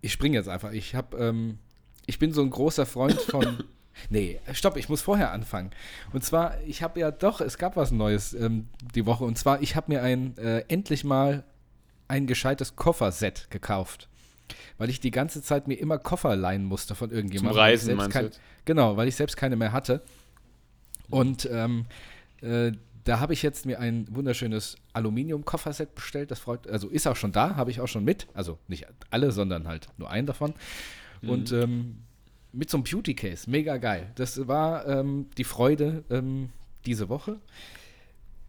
[SPEAKER 3] ich springe jetzt einfach. Ich habe, ähm, ich bin so ein großer Freund von. Nee, stopp, ich muss vorher anfangen. Und zwar, ich habe ja doch, es gab was Neues ähm, die Woche. Und zwar, ich habe mir ein äh, endlich mal ein gescheites Kofferset gekauft. Weil ich die ganze Zeit mir immer Koffer leihen musste von
[SPEAKER 2] Zum
[SPEAKER 3] irgendjemandem. ich
[SPEAKER 2] Reisen meinst
[SPEAKER 3] kein-
[SPEAKER 2] du?
[SPEAKER 3] Genau, weil ich selbst keine mehr hatte. Und ähm, äh, da habe ich jetzt mir ein wunderschönes Aluminium-Kofferset bestellt. Das freut, also ist auch schon da, habe ich auch schon mit. Also nicht alle, sondern halt nur einen davon. Und ähm, mit so einem Beauty-Case, mega geil. Das war ähm, die Freude ähm, diese Woche.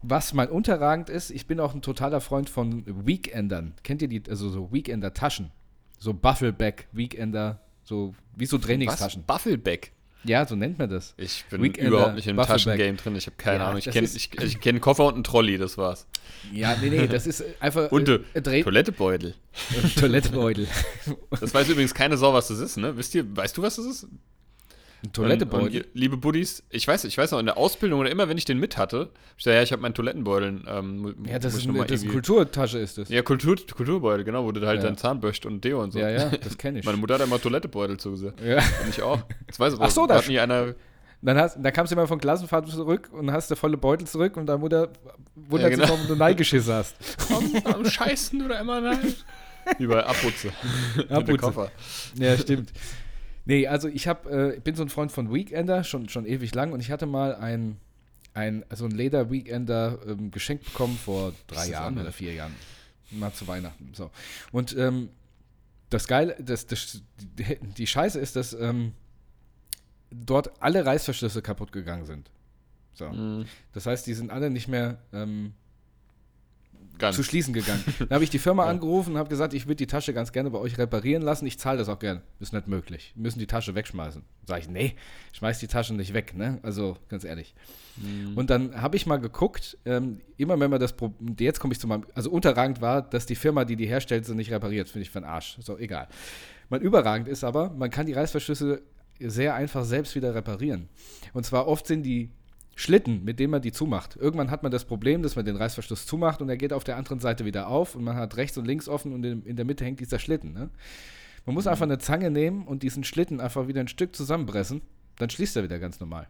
[SPEAKER 3] Was mein unterragend ist, ich bin auch ein totaler Freund von Weekendern. Kennt ihr die, also so Weekender-Taschen? So Buffelback, Weekender, so wie so Trainingstaschen.
[SPEAKER 2] Was? Buffelback.
[SPEAKER 3] Ja, so nennt man das.
[SPEAKER 2] Ich bin
[SPEAKER 3] Weekender,
[SPEAKER 2] überhaupt nicht im. Taschengame drin. Ich habe keine
[SPEAKER 3] Ja,
[SPEAKER 2] Ahnung. Ich kenne ich, ich kenn einen Koffer und einen Trolley, das war's.
[SPEAKER 3] Ja, nee, nee, das ist einfach
[SPEAKER 2] Und
[SPEAKER 3] äh,
[SPEAKER 2] äh, Toilettebeutel.
[SPEAKER 3] Toilettebeutel.
[SPEAKER 2] Das weiß übrigens keine Sau, was das ist, ne? Wisst ihr, weißt du, was das ist?
[SPEAKER 3] Ein
[SPEAKER 2] Und,
[SPEAKER 3] Toilettebeutel.
[SPEAKER 2] ihr, liebe Buddies, ich weiß, ich weiß noch, in der Ausbildung oder immer, wenn ich den mit hatte, ich sag, ja, ich habe meinen Toilettenbeutel. Ähm,
[SPEAKER 3] ja, das ist,
[SPEAKER 2] ich
[SPEAKER 3] eine,
[SPEAKER 2] irgendwie-
[SPEAKER 3] Kulturtasche, ist das.
[SPEAKER 2] Ja, Kultur, Kulturbeutel, genau, wo du halt
[SPEAKER 3] Ja.
[SPEAKER 2] deinen Zahnbürst und Deo und so.
[SPEAKER 3] ja, ja, das kenne ich.
[SPEAKER 2] Meine Mutter hat immer Toilettebeutel zugesagt.
[SPEAKER 3] ja.
[SPEAKER 2] Und ich auch. Das weiß aber,
[SPEAKER 3] Ach so, da
[SPEAKER 2] hat nie einer.
[SPEAKER 3] Dann, hast, dann kamst du immer von Klassenfahrt zurück und hast du volle Beutel zurück und deine Mutter wundert
[SPEAKER 2] Ja, genau.
[SPEAKER 3] sich, warum du neigeschissen hast.
[SPEAKER 2] Warum, warum scheißen du da immer? Wie bei Abputze.
[SPEAKER 3] Abputze. Ja, stimmt. Nee, also ich hab, äh, bin so ein Freund von Weekender, schon, schon ewig lang und ich hatte mal ein, ein so ein Leder-Weekender ähm, geschenkt bekommen vor drei Jahren oder vier Jahren. Mal zu Weihnachten. So. Und ähm, das Geile, das, das, die, Scheiße ist, dass ähm, dort alle Reißverschlüsse kaputt gegangen sind. So.
[SPEAKER 2] Mhm.
[SPEAKER 3] Das heißt, die sind alle nicht mehr ähm. Zu schließen gegangen. Dann habe ich die Firma angerufen und habe gesagt, ich würde die Tasche ganz gerne bei euch reparieren lassen. Ich zahle das auch gerne. Ist nicht möglich. Wir müssen die Tasche wegschmeißen. Sag ich, nee, schmeiß die Tasche nicht weg, ne? Also ganz ehrlich.
[SPEAKER 2] Mhm.
[SPEAKER 3] Und dann habe ich mal geguckt, ähm, immer wenn man das, Pro jetzt komme ich zu meinem, also unterragend war, dass die Firma, die die herstellt, sie nicht repariert. Finde ich für den Arsch. So, egal. Mein überragend ist aber, man kann die Reißverschlüsse sehr einfach selbst wieder reparieren. Und zwar oft sind die Schlitten, mit denen man die zumacht. Irgendwann hat man das Problem, dass man den Reißverschluss zumacht und er geht auf der anderen Seite wieder auf und man hat rechts und links offen und in, der Mitte hängt dieser Schlitten. Ne? Man muss einfach eine Zange nehmen und diesen Schlitten einfach wieder ein Stück zusammenpressen, dann schließt er wieder ganz normal.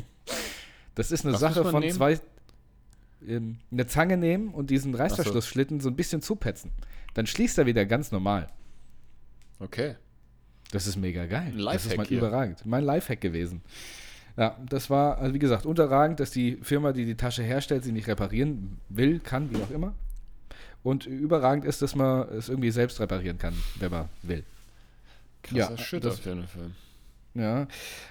[SPEAKER 3] das ist eine
[SPEAKER 2] Was
[SPEAKER 3] Sache von
[SPEAKER 2] nehmen?
[SPEAKER 3] zwei. Ähm, eine Zange nehmen und diesen Reißverschlussschlitten so ein bisschen zupetzen. Dann schließt er wieder ganz normal.
[SPEAKER 2] Okay.
[SPEAKER 3] Das ist mega geil.
[SPEAKER 2] Ein
[SPEAKER 3] das
[SPEAKER 2] Lifehack
[SPEAKER 3] ist mal überragend. Mein Lifehack gewesen. Ja, das war, also wie gesagt, unterragend, dass die Firma, die die Tasche herstellt, sie nicht reparieren will, kann, wie auch immer. Und überragend ist, dass man es irgendwie selbst reparieren kann, wenn man will.
[SPEAKER 2] Krasser
[SPEAKER 3] Ja,
[SPEAKER 2] Shit
[SPEAKER 3] das-
[SPEAKER 2] auf jeden Fall.
[SPEAKER 3] Ja,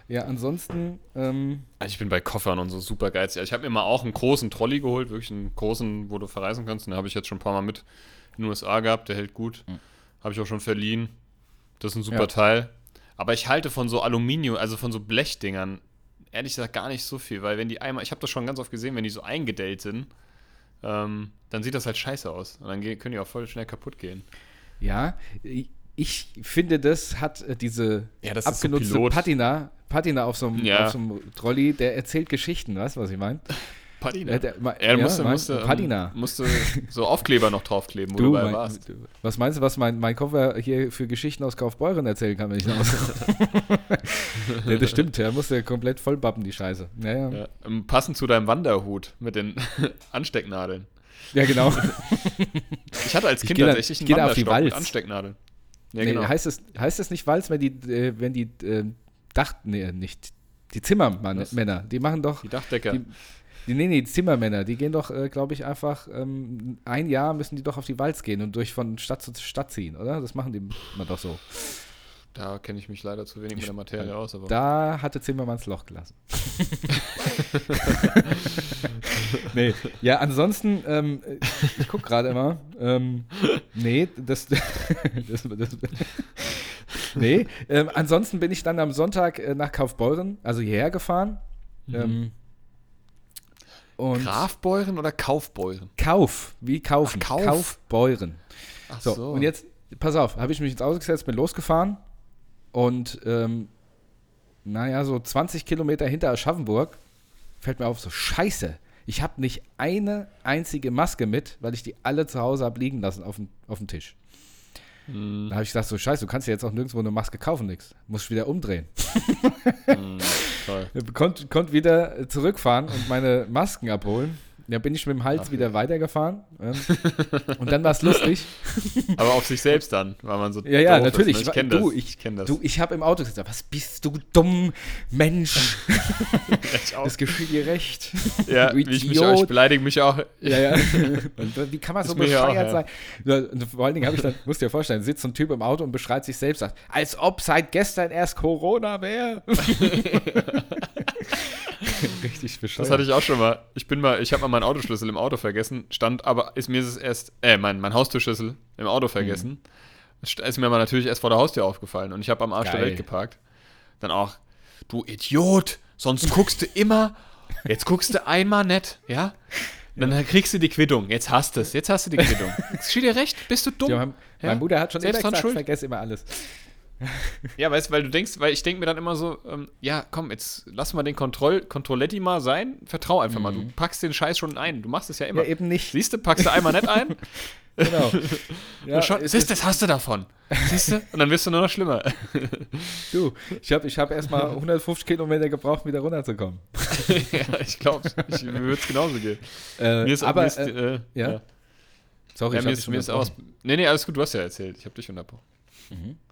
[SPEAKER 3] ja ansonsten, ähm,
[SPEAKER 2] Also Ich bin bei Koffern und so super geizig. Ich habe mir mal auch einen großen Trolley geholt, wirklich einen großen, wo du verreisen kannst. Den habe ich jetzt schon ein paar Mal mit in den USA gehabt. Der hält gut.
[SPEAKER 3] Mhm.
[SPEAKER 2] Habe ich auch schon verliehen. Das ist ein super
[SPEAKER 3] Ja.
[SPEAKER 2] Teil. Aber ich halte von so Aluminium, also von so Blechdingern, ehrlich gesagt gar nicht so viel, weil wenn die einmal, ich habe das schon ganz oft gesehen, wenn die so eingedellt sind, ähm, dann sieht das halt scheiße aus. Und dann können die auch voll schnell kaputt gehen.
[SPEAKER 3] ja, ich, finde, das hat äh, diese
[SPEAKER 2] Ja, das so
[SPEAKER 3] abgenutzte
[SPEAKER 2] Pilot.
[SPEAKER 3] Patina, Patina auf so einem
[SPEAKER 2] Ja.
[SPEAKER 3] auf so einem Trolley, der erzählt Geschichten, weißt du, was ich meine?
[SPEAKER 2] Patina.
[SPEAKER 3] Äh, der-
[SPEAKER 2] er
[SPEAKER 3] ja,
[SPEAKER 2] musste, musste, ähm,
[SPEAKER 3] Patina.
[SPEAKER 2] musste so Aufkleber noch draufkleben, wo
[SPEAKER 3] Du,
[SPEAKER 2] du überall
[SPEAKER 3] mein,
[SPEAKER 2] warst.
[SPEAKER 3] du, was meinst du, was mein, mein Koffer hier für Geschichten aus Kaufbeuren erzählen kann, wenn ich nach Hause nee, Das stimmt, er musste komplett vollbappen, die Scheiße. Ja, ja.
[SPEAKER 2] Ja, ähm, passend zu deinem Wanderhut mit den Anstecknadeln.
[SPEAKER 3] ja genau.
[SPEAKER 2] Ich hatte als Kind tatsächlich
[SPEAKER 3] ich
[SPEAKER 2] einen Wanderstock mit. Anstecknadeln. Ja,
[SPEAKER 3] nee,
[SPEAKER 2] genau.
[SPEAKER 3] heißt, es, heißt es nicht Walz, wenn die, äh, wenn die äh, Dach, nee, nicht, die Zimmermänner, die machen doch,
[SPEAKER 2] die Dachdecker.
[SPEAKER 3] die, nee, nee, die Zimmermänner, die gehen doch, äh, glaube ich, einfach, ähm, ein Jahr müssen die doch auf die Walz gehen und durch von Stadt zu Stadt ziehen, oder? Das machen die immer doch so.
[SPEAKER 2] Da kenne ich mich leider zu wenig mit der Materie aus. Aber
[SPEAKER 3] Da hatte Zimmermanns Loch gelassen. nee, ja, ansonsten, ähm, ich gucke gerade immer. Ähm, nee, das. das, das nee, ähm, ansonsten bin ich dann am Sonntag äh, nach Kaufbeuren, also hierher gefahren. Ähm, und
[SPEAKER 2] Grafbeuren oder Kaufbeuren?
[SPEAKER 3] Kauf, wie kaufen.
[SPEAKER 2] Ach, Kauf.
[SPEAKER 3] Kaufbeuren.
[SPEAKER 2] Ach
[SPEAKER 3] So, und jetzt, pass auf, habe ich mich ins Auto gesetzt, bin losgefahren und ähm, naja, so 20 Kilometer hinter Aschaffenburg fällt mir auf, so scheiße, ich habe nicht eine einzige Maske mit, weil ich die alle zu Hause habe liegen lassen auf dem, auf dem Tisch.
[SPEAKER 2] Hm,
[SPEAKER 3] Da habe ich gesagt, so scheiße, du kannst ja jetzt auch nirgendwo eine Maske kaufen, nix. Muss ich wieder umdrehen.
[SPEAKER 2] hm, toll.
[SPEAKER 3] Konnte konnt wieder zurückfahren und meine Masken abholen. Da bin ich mit dem Hals
[SPEAKER 2] Ach,
[SPEAKER 3] wieder weitergefahren. Ähm, und dann war es lustig.
[SPEAKER 2] Aber auf sich selbst dann, weil man so.
[SPEAKER 3] Ja, ja, natürlich.
[SPEAKER 2] Ist, ne?
[SPEAKER 3] Ich
[SPEAKER 2] kenne das.
[SPEAKER 3] du, ich-
[SPEAKER 2] kenn das.
[SPEAKER 3] Du, ich habe im Auto gesagt, was bist du dumm, Mensch? Das geschieht dir recht.
[SPEAKER 2] ja, wie ich mich ich beleidige mich auch.
[SPEAKER 3] Ja, ja. Und wie kann man so
[SPEAKER 2] ja
[SPEAKER 3] bescheuert
[SPEAKER 2] ja.
[SPEAKER 3] sein? Ja, Und vor allen Dingen habe ich dann, musst dir ja vorstellen, sitzt so ein Typ im Auto und beschreit sich selbst, sagt, als ob seit gestern erst Corona wäre. Richtig bescheuert.
[SPEAKER 2] Das hatte ich auch schon mal. Ich bin mal, ich habe mal meinen Autoschlüssel im Auto vergessen, stand aber, ist mir es erst, äh, mein, mein Haustürschlüssel im Auto vergessen. Das st- ist mir aber natürlich erst vor der Haustür aufgefallen und ich habe am Arsch der
[SPEAKER 3] Geil.
[SPEAKER 2] Welt geparkt. Dann auch, du Idiot, sonst guckst du immer, jetzt guckst du einmal nett, ja? Dann kriegst du die Quittung. Jetzt hast du es. Jetzt hast du die Quittung. Steht dir recht? Bist du dumm?
[SPEAKER 3] Ja, mein,
[SPEAKER 2] Ja?
[SPEAKER 3] mein Bruder hat schon
[SPEAKER 2] Selbst
[SPEAKER 3] immer gesagt, vergess immer alles.
[SPEAKER 2] Ja, weißt du, weil du denkst, weil ich denke mir dann immer so, ähm, ja, komm, jetzt lass mal den Kontroll Kontrolletti mal sein. Vertrau einfach mal. Du packst den Scheiß schon ein. Du machst es ja immer.
[SPEAKER 3] Mhm. Ja, eben nicht.
[SPEAKER 2] Siehst du, packst du einmal nicht ein.
[SPEAKER 3] Genau.
[SPEAKER 2] ja, schon, siehst du, das hast du davon. Siehst du? Und dann wirst du nur noch schlimmer.
[SPEAKER 3] Du, ich habe ich hab erstmal 150 Kilometer gebraucht, wieder runterzukommen.
[SPEAKER 2] ja, ich glaube, mir wird es genauso gehen.
[SPEAKER 3] Äh,
[SPEAKER 2] Mir ist,
[SPEAKER 3] aber,
[SPEAKER 2] ist,
[SPEAKER 3] äh,
[SPEAKER 2] äh,
[SPEAKER 3] ja?
[SPEAKER 2] ja.
[SPEAKER 3] sorry,
[SPEAKER 2] Ja,
[SPEAKER 3] ich
[SPEAKER 2] mir ist, mir ist aus. Nee, nee, alles gut, du hast ja erzählt. Ich habe dich unterbrochen.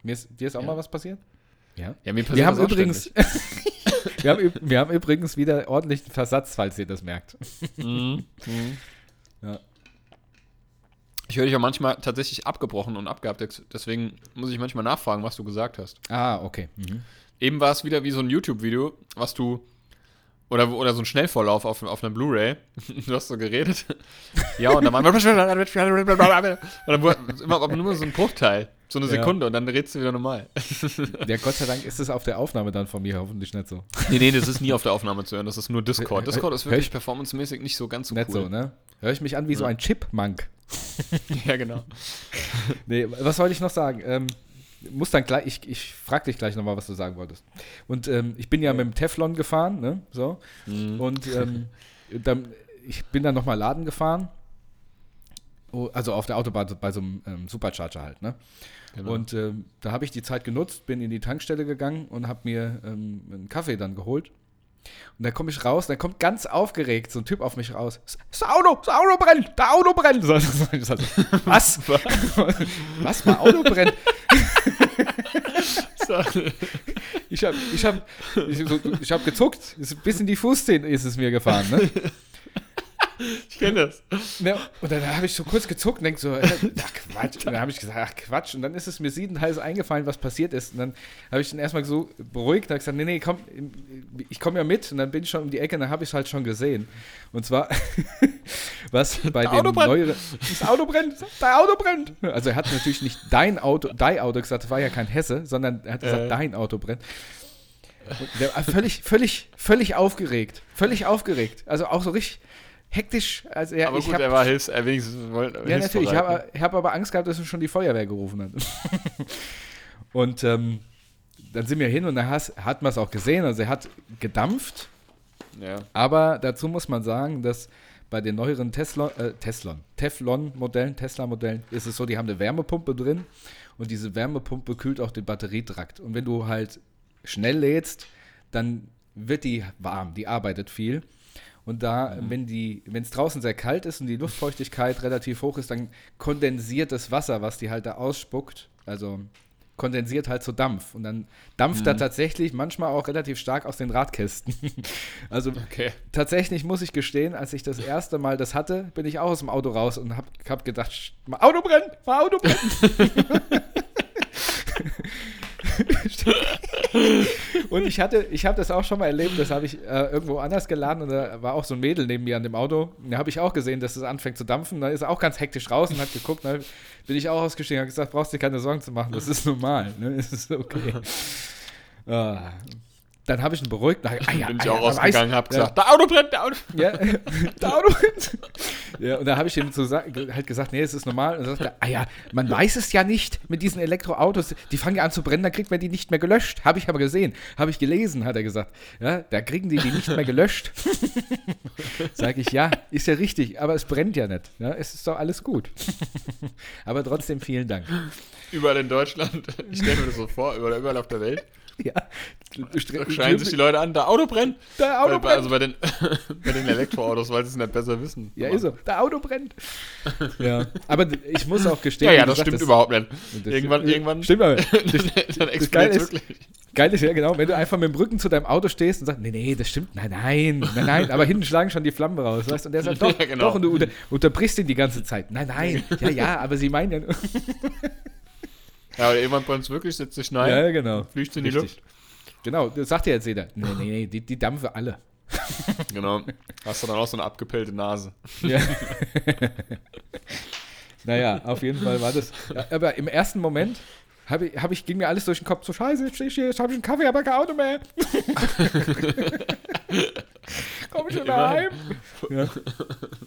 [SPEAKER 3] Mir ist, dir ist auch
[SPEAKER 2] Ja.
[SPEAKER 3] mal was passiert? Ja.
[SPEAKER 2] Ja, mir passiert
[SPEAKER 3] Wir haben, übrigens, wir, haben, wir haben übrigens wieder ordentlichen Versatz, falls ihr das merkt.
[SPEAKER 2] ständig. Mhm.
[SPEAKER 3] Ja.
[SPEAKER 2] Ich höre dich auch manchmal tatsächlich abgebrochen und abgehabt. Deswegen muss ich manchmal nachfragen, was du gesagt hast.
[SPEAKER 3] Ah, okay. Mhm.
[SPEAKER 2] Eben war es wieder wie so ein YouTube-Video, was du. Oder, oder so ein Schnellvorlauf auf, auf einer Blu-ray. Du hast so geredet. Ja, und dann war. Und dann wurde immer aber nur so ein Bruchteil. So eine
[SPEAKER 3] Ja.
[SPEAKER 2] Sekunde und dann redest du wieder normal.
[SPEAKER 3] Ja, Gott sei Dank ist es auf der Aufnahme dann von mir hoffentlich nicht so.
[SPEAKER 2] Nee, nee, das ist nie auf der Aufnahme zu hören. Das ist nur Discord.
[SPEAKER 3] Hör-
[SPEAKER 2] Discord ist
[SPEAKER 3] hör
[SPEAKER 2] wirklich
[SPEAKER 3] ich-
[SPEAKER 2] performancemäßig nicht so ganz so
[SPEAKER 3] nicht
[SPEAKER 2] cool.
[SPEAKER 3] so, ne? Höre ich mich an wie so
[SPEAKER 2] Ja.
[SPEAKER 3] ein Chipmunk.
[SPEAKER 2] Ja, genau.
[SPEAKER 3] Nee, was wollte ich noch sagen? Ähm, muss dann gleich, ich, ich frage dich gleich nochmal, was du sagen wolltest. Und ähm, ich bin ja mit dem Teflon gefahren, ne? So.
[SPEAKER 2] Mhm.
[SPEAKER 3] Und ähm, dann, ich bin dann nochmal Laden gefahren. Oh, also auf der Autobahn bei so einem ähm, Supercharger halt, ne?
[SPEAKER 2] genau.
[SPEAKER 3] Und ähm, da habe ich die Zeit genutzt, bin in die Tankstelle gegangen und habe mir ähm, einen Kaffee dann geholt. Und dann komme ich raus, dann kommt ganz aufgeregt so ein Typ auf mich raus. Das, Auto, das Auto brennt, das Auto brennt. So, so, so, so, was? was? Mein Auto brennt? Ich habe ich hab, ich, so, ich hab gezuckt. Bis in die Fußzähne ist es mir gefahren. Ne?
[SPEAKER 2] ich kenne das.
[SPEAKER 3] Ja, und dann habe ich so kurz gezuckt und denke so, äh, ach Quatsch. Und dann habe ich gesagt, ach Quatsch. Und dann ist es mir siedend heiß eingefallen, was passiert ist. Und dann habe ich dann erstmal so beruhigt und habe gesagt, nee, nee, komm, ich komme ja mit. Und dann bin ich schon um die Ecke und dann habe ich es halt schon gesehen. Und zwar, was bei den
[SPEAKER 2] Auto brennt.
[SPEAKER 3] neueren. Das Auto brennt, dein Auto brennt. Also er hat natürlich nicht dein Auto, dein Auto gesagt, das war ja kein Hesse, sondern er hat gesagt,
[SPEAKER 2] Äh.
[SPEAKER 3] dein Auto brennt. Und der war völlig, völlig, völlig aufgeregt. Völlig aufgeregt. Also auch so richtig hektisch. Also er,
[SPEAKER 2] Aber gut,
[SPEAKER 3] hab,
[SPEAKER 2] er war hilfs, er wenigstens wollte.
[SPEAKER 3] ja, natürlich. Ich habe hab aber Angst gehabt, dass er schon die Feuerwehr gerufen hat. und ähm, dann sind wir hin und da has- hat man es auch gesehen. Also er hat gedampft,
[SPEAKER 2] Ja.
[SPEAKER 3] aber dazu muss man sagen, dass bei den neueren Tesla, äh, Teslon, Teflon-Modellen, Tesla-Modellen ist es so, die haben eine Wärmepumpe drin und diese Wärmepumpe kühlt auch den Batterietrakt. Und wenn du halt schnell lädst, dann wird die warm, die arbeitet viel. Und da, wenn die, wenn es draußen sehr kalt ist und die Luftfeuchtigkeit relativ hoch ist, dann kondensiert das Wasser, was die halt da ausspuckt, also kondensiert halt zu Dampf. Und dann dampft er tatsächlich manchmal auch relativ stark aus den Radkästen. also
[SPEAKER 2] Okay.
[SPEAKER 3] tatsächlich muss ich gestehen, als ich das erste Mal das hatte, bin ich auch aus dem Auto raus und habe hab gedacht, "Sch- mein Auto brennt, mein Auto brennt. und ich hatte, ich habe das auch schon mal erlebt, das habe ich äh, irgendwo anders geladen und da war auch so ein Mädel neben mir an dem Auto. Da habe ich auch gesehen, dass es anfängt zu dampfen. Da ist er auch ganz hektisch raus und hat geguckt. Da bin ich auch ausgestiegen und gesagt, brauchst dir keine Sorgen zu machen, das ist normal. Ne? Das ist okay. Ah, dann habe ich ihn beruhigt. Na,
[SPEAKER 2] ah, ja, Bin ich ah, auch ja, rausgegangen, habe gesagt, ja. der Auto brennt, der Auto
[SPEAKER 3] Ja, der Auto brennt. Ja, und da habe ich ihm so halt gesagt, nee, es ist normal. Und dann sagt er, ah ja, man weiß es ja nicht mit diesen Elektroautos. Die fangen ja an zu brennen, dann kriegt man die nicht mehr gelöscht. Habe ich aber gesehen, habe ich gelesen, hat er gesagt. Ja, da kriegen die die nicht mehr gelöscht. Sage ich, ja, ist ja richtig, aber es brennt ja nicht. Ja, es ist doch alles gut. aber trotzdem vielen Dank.
[SPEAKER 2] Überall in Deutschland, ich stelle mir das so vor, überall, überall auf der Welt ja. Schreien sich die Leute an, der Auto brennt.
[SPEAKER 3] Der Auto
[SPEAKER 2] weil,
[SPEAKER 3] brennt.
[SPEAKER 2] Also bei den, bei den Elektroautos, weil sie es nicht besser wissen.
[SPEAKER 3] Ja, ist so. Der Auto brennt. ja. Aber ich muss auch gestehen.
[SPEAKER 2] Ja, ja, das stimmt das, überhaupt nicht. Irgendwann, stimmt, irgendwann.
[SPEAKER 3] Stimmt aber. dann explodiert es wirklich. Geil ist ja, genau, wenn du einfach mit dem Rücken zu deinem Auto stehst und sagst, nee, nee, das stimmt, nein, nein, nein, nein, aber hinten schlagen schon die Flammen raus, weißt du? Und der sagt, doch, ja, genau. doch, und du unter, unterbrichst ihn die ganze Zeit. Nein, nein, ja, ja, aber sie meinen ja.
[SPEAKER 2] Ja, aber irgendwann brennt es wirklich, setzt sich nein.
[SPEAKER 3] Ja, genau.
[SPEAKER 2] Fliegt in die Luft.
[SPEAKER 3] Genau, das sagt ja jetzt jeder. Nee, nee, nee, die, die dampfen alle.
[SPEAKER 2] genau. Hast du dann auch so eine abgepellte Nase. Ja.
[SPEAKER 3] naja, auf jeden Fall war das. Aber im ersten Moment hab ich, hab ich, ging mir alles durch den Kopf. So, scheiße, jetzt stehe ich hier, jetzt habe ich einen Kaffee, aber kein Auto mehr. Komm schon daheim. Ja.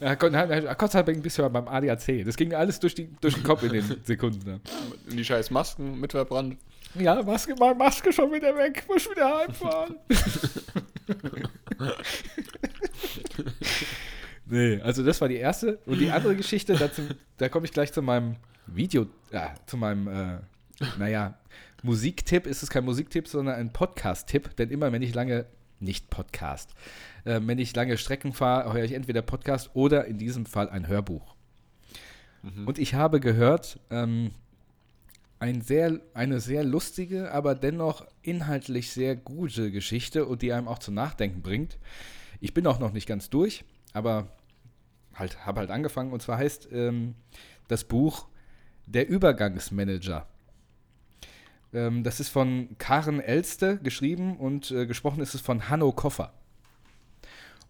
[SPEAKER 3] Ja, Gott, Gott sei Dank ein bisschen beim ADAC. Das ging mir alles durch, die, durch den Kopf in den Sekunden.
[SPEAKER 2] Und die scheiß Masken mit verbrannt.
[SPEAKER 3] Ja, Maske, meine Maske schon wieder weg. Muss wieder heimfahren. nee, also das war die erste. Und die andere Geschichte, dazu, da komme ich gleich zu meinem Video, ja, zu meinem, äh, naja, Musiktipp. Ist es kein Musiktipp, sondern ein Podcast-Tipp. Denn immer, wenn ich lange, nicht Podcast, äh, wenn ich lange Strecken fahre, höre ich entweder Podcast oder in diesem Fall ein Hörbuch. Mhm. Und ich habe gehört, ähm, ein sehr, eine sehr lustige, aber dennoch inhaltlich sehr gute Geschichte und die einem auch zum Nachdenken bringt. Ich bin auch noch nicht ganz durch, aber halt, habe halt angefangen. Und zwar heißt ähm, das Buch Der Übergangsmanager. Ähm, das ist von Karen Elste geschrieben und äh, gesprochen ist es von Hanno Koffer.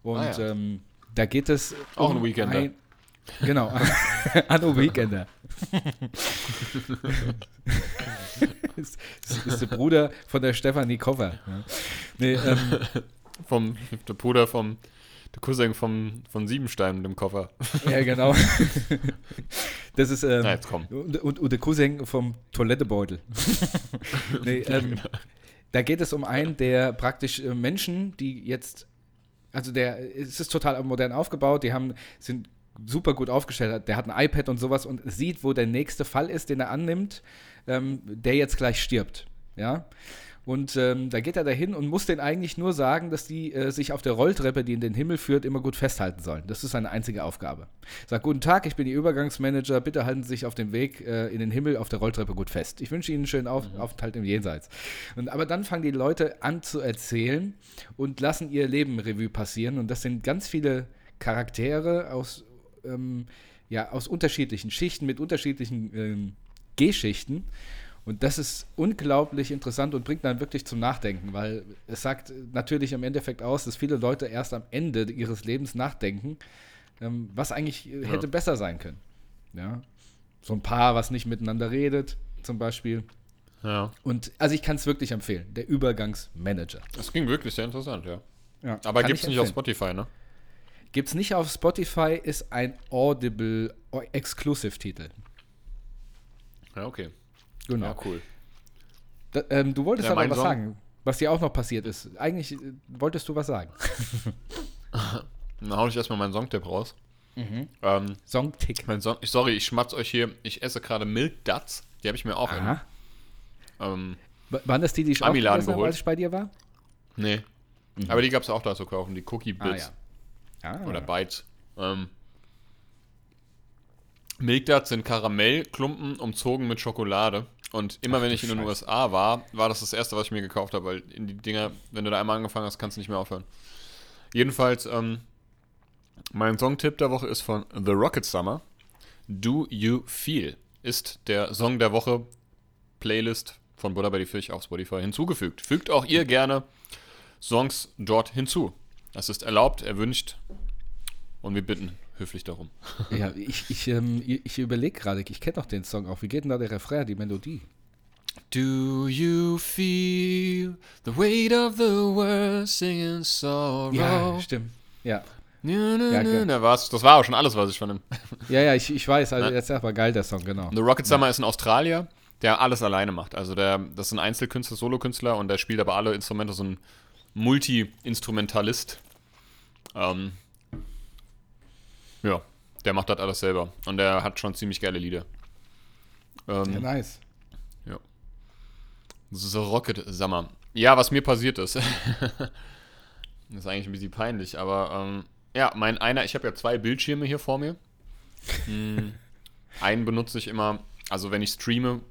[SPEAKER 3] Und ah, ja. ähm, da geht es.
[SPEAKER 2] Auch um ein Weekender. Ein,
[SPEAKER 3] genau, Hanno Weekender. das, ist der Bruder von der Stefanie Koffer. Ja.
[SPEAKER 2] Nee, ähm, vom, der Bruder vom, der Cousin vom, von Siebenstein, dem Koffer.
[SPEAKER 3] Ja, genau. Das ist, ähm,
[SPEAKER 2] Na, jetzt komm.
[SPEAKER 3] Und, und, und, der Cousin vom Toilettebeutel. nee, ähm, da geht es um einen, der praktisch äh, Menschen, die jetzt, also der, es ist total modern aufgebaut, die haben, sind super gut aufgestellt hat. Der hat ein iPad und sowas und sieht, wo der nächste Fall ist, den er annimmt, ähm, der jetzt gleich stirbt. Ja. Und ähm, da geht er dahin und muss denen eigentlich nur sagen, dass die äh, sich auf der Rolltreppe, die in den Himmel führt, immer gut festhalten sollen. Das ist seine einzige Aufgabe. Sagt, guten Tag, ich bin Ihr Übergangsmanager, bitte halten Sie sich auf dem Weg äh, in den Himmel auf der Rolltreppe gut fest. Ich wünsche Ihnen einen schönen auf mhm. Aufenthalt im Jenseits. Und, aber dann fangen die Leute an zu erzählen und lassen ihr Leben Revue passieren. Und das sind ganz viele Charaktere aus ähm, ja, aus unterschiedlichen Schichten mit unterschiedlichen ähm, G-Schichten. Und das ist unglaublich interessant und bringt dann wirklich zum Nachdenken, weil es sagt natürlich im Endeffekt aus, dass viele Leute erst am Ende ihres Lebens nachdenken, ähm, was eigentlich ja. hätte besser sein können. Ja? So ein Paar, was nicht miteinander redet, zum Beispiel.
[SPEAKER 2] Ja.
[SPEAKER 3] Und also ich kann es wirklich empfehlen, der Übergangsmanager.
[SPEAKER 2] Das ging wirklich sehr interessant, ja. ja Aber gibt es nicht auf Spotify, ne?
[SPEAKER 3] Gibt es nicht auf Spotify, ist ein Audible Exclusive-Titel.
[SPEAKER 2] Ja, okay.
[SPEAKER 3] Genau.
[SPEAKER 2] Ja, cool.
[SPEAKER 3] Da, ähm, du wolltest ja, aber was Song sagen, was dir auch noch passiert ist. Eigentlich äh, wolltest du was sagen.
[SPEAKER 2] Dann hau ich erstmal meinen Songtipp raus.
[SPEAKER 3] Mhm.
[SPEAKER 2] Ähm,
[SPEAKER 3] Songtick.
[SPEAKER 2] Mein Song, sorry, ich schmatz euch hier. Ich esse gerade Milk Duts. Die habe ich mir auch
[SPEAKER 3] Aha. ähm, Waren das die, die ich auch
[SPEAKER 2] geholt.
[SPEAKER 3] als ich bei dir war?
[SPEAKER 2] Nee. Mhm. Aber die gab es auch da zu kaufen, die Cookie Bits.
[SPEAKER 3] Ah, ja.
[SPEAKER 2] Ah. Oder Bites. Ähm, Milkdarts sind Karamellklumpen umzogen mit Schokolade. Und immer Ach, wenn ich in den Scheiße. USA war, war das das erste, was ich mir gekauft habe, weil in die Dinger, wenn du da einmal angefangen hast, kannst du nicht mehr aufhören. Jedenfalls, ähm, mein Songtipp der Woche ist von The Rocket Summer. Do You Feel ist der Song der Woche Playlist von Buddha bei die Fisch auf Spotify hinzugefügt. Fügt auch ihr gerne Songs dort hinzu. Das ist erlaubt, erwünscht und wir bitten höflich darum.
[SPEAKER 3] Ja, ich, ich, ähm, ich überlege gerade, ich kenne doch den Song auch. Wie geht denn da der Refrain, die Melodie?
[SPEAKER 2] Do you feel the weight of the world singing sorrow?
[SPEAKER 3] Ja, stimmt. Ja.
[SPEAKER 2] Nö, nö,
[SPEAKER 3] Ja,
[SPEAKER 2] nö.
[SPEAKER 3] okay.
[SPEAKER 2] Da war's, das war auch schon alles, was ich von dem.
[SPEAKER 3] Ja, ja, ich, ich weiß, also jetzt aber geil, der Song, genau.
[SPEAKER 2] The Rocket Summer ist ein Australier, der alles alleine macht. Also der, das ist ein Einzelkünstler, Solokünstler und der spielt aber alle Instrumente, so ein Multi-Instrumentalist. Ähm, ja, der macht das alles selber. Und der hat schon ziemlich geile Lieder. Ähm,
[SPEAKER 3] Ja, nice.
[SPEAKER 2] The Rocket Summer. Ja, was mir passiert ist. das ist eigentlich ein bisschen peinlich, aber ähm, ja, mein einer, ich habe ja zwei Bildschirme hier vor mir. Hm, einen benutze ich immer, also wenn ich streame,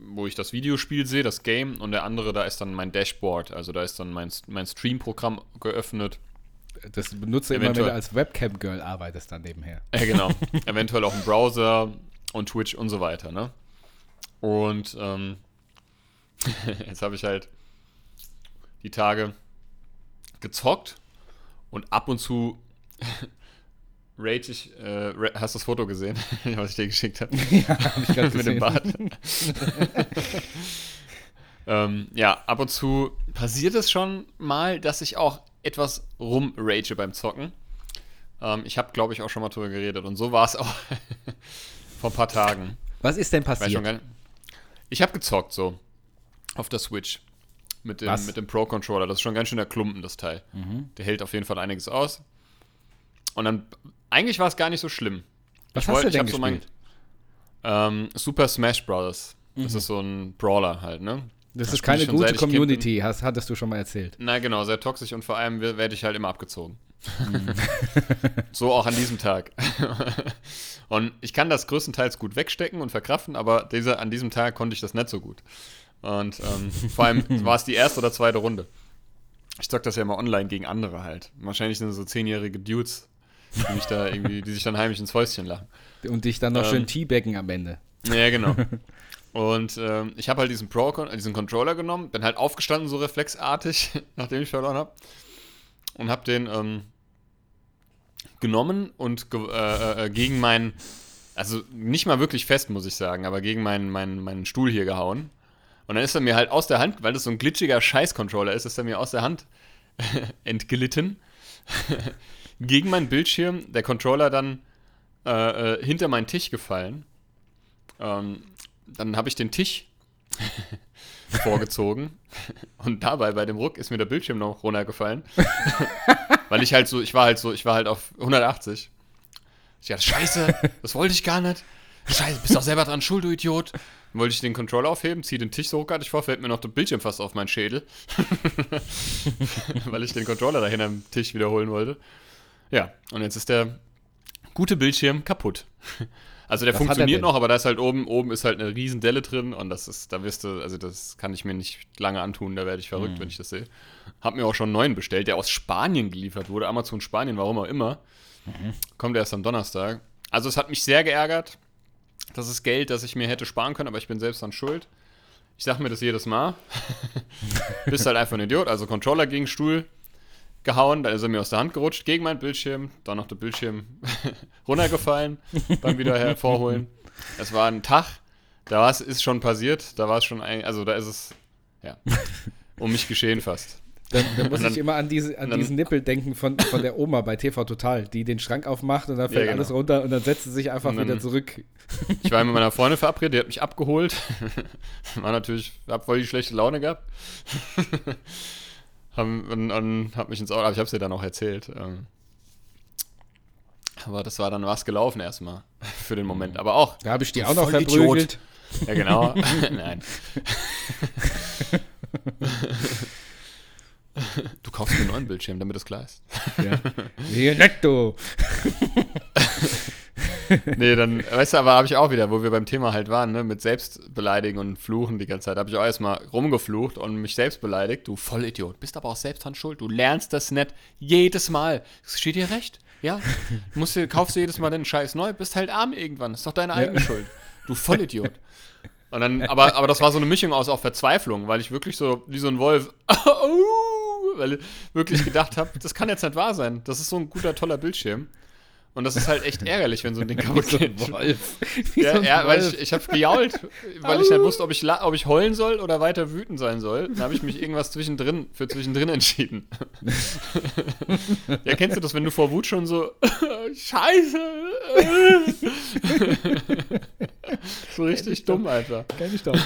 [SPEAKER 2] wo ich das Videospiel sehe, das Game, und der andere, da ist dann mein Dashboard, also da ist dann mein, mein Stream-Programm geöffnet.
[SPEAKER 3] Das benutzt du immer, wenn du als Webcam-Girl arbeitest dann nebenher.
[SPEAKER 2] Ja, genau. Eventuell auch im Browser und Twitch und so weiter, ne? Und ähm, jetzt habe ich halt die Tage gezockt und ab und zu rate ich, äh, hast du das Foto gesehen, was ich dir geschickt habe?
[SPEAKER 3] ja, hab ich gerade
[SPEAKER 2] Mit dem. Bart. ähm, ja, ab und zu passiert es schon mal, dass ich auch etwas rumrage beim Zocken. Ähm, ich habe, glaube ich, auch schon mal drüber geredet. Und so war es auch vor ein paar Tagen.
[SPEAKER 3] Was ist denn passiert?
[SPEAKER 2] Ich habe gezockt so auf der Switch mit dem,
[SPEAKER 3] Was?
[SPEAKER 2] mit dem Pro-Controller. Das ist schon ganz schön der Klumpen, das Teil.
[SPEAKER 3] Mhm.
[SPEAKER 2] Der hält auf jeden Fall einiges aus. Und dann, eigentlich war es gar nicht so schlimm.
[SPEAKER 3] Was
[SPEAKER 2] Ich
[SPEAKER 3] hast
[SPEAKER 2] wollt-
[SPEAKER 3] du
[SPEAKER 2] ich
[SPEAKER 3] denn
[SPEAKER 2] hab so mein-
[SPEAKER 3] gespielt?
[SPEAKER 2] Ähm, Super Smash Bros. Das ist so ein Brawler halt, ne?
[SPEAKER 3] Das
[SPEAKER 2] da
[SPEAKER 3] ist keine gute Community, hast, hattest du schon mal erzählt.
[SPEAKER 2] Na genau, sehr toxisch und vor allem werde ich halt immer abgezogen. So auch an diesem Tag. und ich kann das größtenteils gut wegstecken und verkraften, aber dieser, an diesem Tag konnte ich das nicht so gut. Und ähm, vor allem war es die erste oder zweite Runde. Ich zock das ja immer online gegen andere halt. Wahrscheinlich sind es so zehnjährige Dudes, die mich da irgendwie, die sich dann heimlich ins Fäustchen lachen.
[SPEAKER 3] Und dich dann noch
[SPEAKER 2] Ähm.
[SPEAKER 3] schön teabaggen am Ende.
[SPEAKER 2] Ja, genau. Und ähm, ich habe halt diesen Pro diesen Controller genommen, bin halt aufgestanden, so reflexartig, nachdem ich verloren habe. Und habe den ähm, genommen und ge äh, äh, gegen meinen, also nicht mal wirklich fest, muss ich sagen, aber gegen meinen, meinen, meinen Stuhl hier gehauen. Und dann ist er mir halt aus der Hand, weil das so ein glitschiger Scheiß-Controller ist, ist er mir aus der Hand entglitten. gegen meinen Bildschirm, der Controller dann äh, äh, hinter meinen Tisch gefallen. Ähm, dann habe ich den Tisch vorgezogen und dabei bei dem Ruck ist mir der Bildschirm noch runtergefallen. Weil ich halt so, ich war halt so, ich war halt auf 180. Ich dachte, scheiße, das wollte ich gar nicht. Scheiße, bist doch selber dran schuld, du Idiot. Dann wollte ich den Controller aufheben, ziehe den Tisch so ruckartig vor, fällt mir noch der Bildschirm fast auf meinen Schädel. Weil ich den Controller da hinterm Tisch wiederholen wollte. Ja, und jetzt ist der gute Bildschirm kaputt. Also der
[SPEAKER 3] Was er
[SPEAKER 2] funktioniert noch, aber da ist halt oben, oben ist halt eine riesen Delle drin und das ist, da wirst du, also das kann ich mir nicht lange antun, da werde ich verrückt,
[SPEAKER 3] Mhm.
[SPEAKER 2] wenn ich das sehe. Hab mir auch schon einen neuen bestellt, der aus Spanien geliefert wurde, Amazon Spanien, warum auch immer.
[SPEAKER 3] Mhm.
[SPEAKER 2] Kommt erst am Donnerstag. Also es hat mich sehr geärgert. Das ist Geld, das ich mir hätte sparen können, aber ich bin selbst dann schuld. Ich sag mir das jedes Mal. Bist halt einfach ein Idiot. Also Controller gegen Stuhl gehauen, dann ist er mir aus der Hand gerutscht, gegen meinen Bildschirm, dann noch der Bildschirm runtergefallen beim wieder hervorholen. Es war ein Tag, da war es, ist schon passiert, da war es schon, ein, also da ist es, ja, um mich geschehen fast.
[SPEAKER 3] Dann, dann muss
[SPEAKER 2] dann-
[SPEAKER 3] ich immer an, diese, an
[SPEAKER 2] dann-
[SPEAKER 3] diesen Nippel denken von, von der Oma bei TV Total, die den Schrank aufmacht und dann fällt
[SPEAKER 2] Ja, genau.
[SPEAKER 3] alles runter und dann setzt sie sich einfach wieder zurück.
[SPEAKER 2] Ich war mit meiner Freundin verabredet, die hat mich abgeholt. War natürlich, hab voll die schlechte Laune gehabt. Haben, und, und hab mich ins Auto, aber ich hab's dir dann auch erzählt. Ähm, aber das war dann was gelaufen erstmal für den Moment. Aber auch,
[SPEAKER 3] Da habe ich die auch noch verprügelt.
[SPEAKER 2] ja genau. Nein. Du kaufst mir einen neuen Bildschirm, damit es klar ist.
[SPEAKER 3] Ja. Netto.
[SPEAKER 2] Nee, dann, weißt du, aber habe ich auch wieder, wo wir beim Thema halt waren, ne, mit Selbstbeleidigen und Fluchen die ganze Zeit, habe ich auch erstmal rumgeflucht und mich selbst beleidigt. Du Vollidiot, bist aber auch selbst dran schuld. Du lernst das nicht jedes Mal. Es steht dir recht, ja? Du musst dir, kaufst dir jedes Mal den Scheiß neu, bist halt arm irgendwann. Ist doch deine eigene Schuld. Du Vollidiot. Und dann, aber, aber das war so eine Mischung aus auch Verzweiflung, weil ich wirklich so, wie so ein Wolf, weil ich wirklich gedacht habe, das kann jetzt nicht wahr sein. Das ist so ein guter, toller Bildschirm. Und das ist halt echt ärgerlich, wenn so ein Ding kaputt geht. Ja,
[SPEAKER 3] so ein
[SPEAKER 2] ja, weil ich, ich habe gejault, weil ich nicht wusste, ob ich, ob ich heulen soll oder weiter wütend sein soll. Dann habe ich mich irgendwas zwischendrin, für zwischendrin entschieden. ja, kennst du das, wenn du vor Wut schon so Scheiße. so richtig dumm, Alter.
[SPEAKER 3] Kenn ich doch.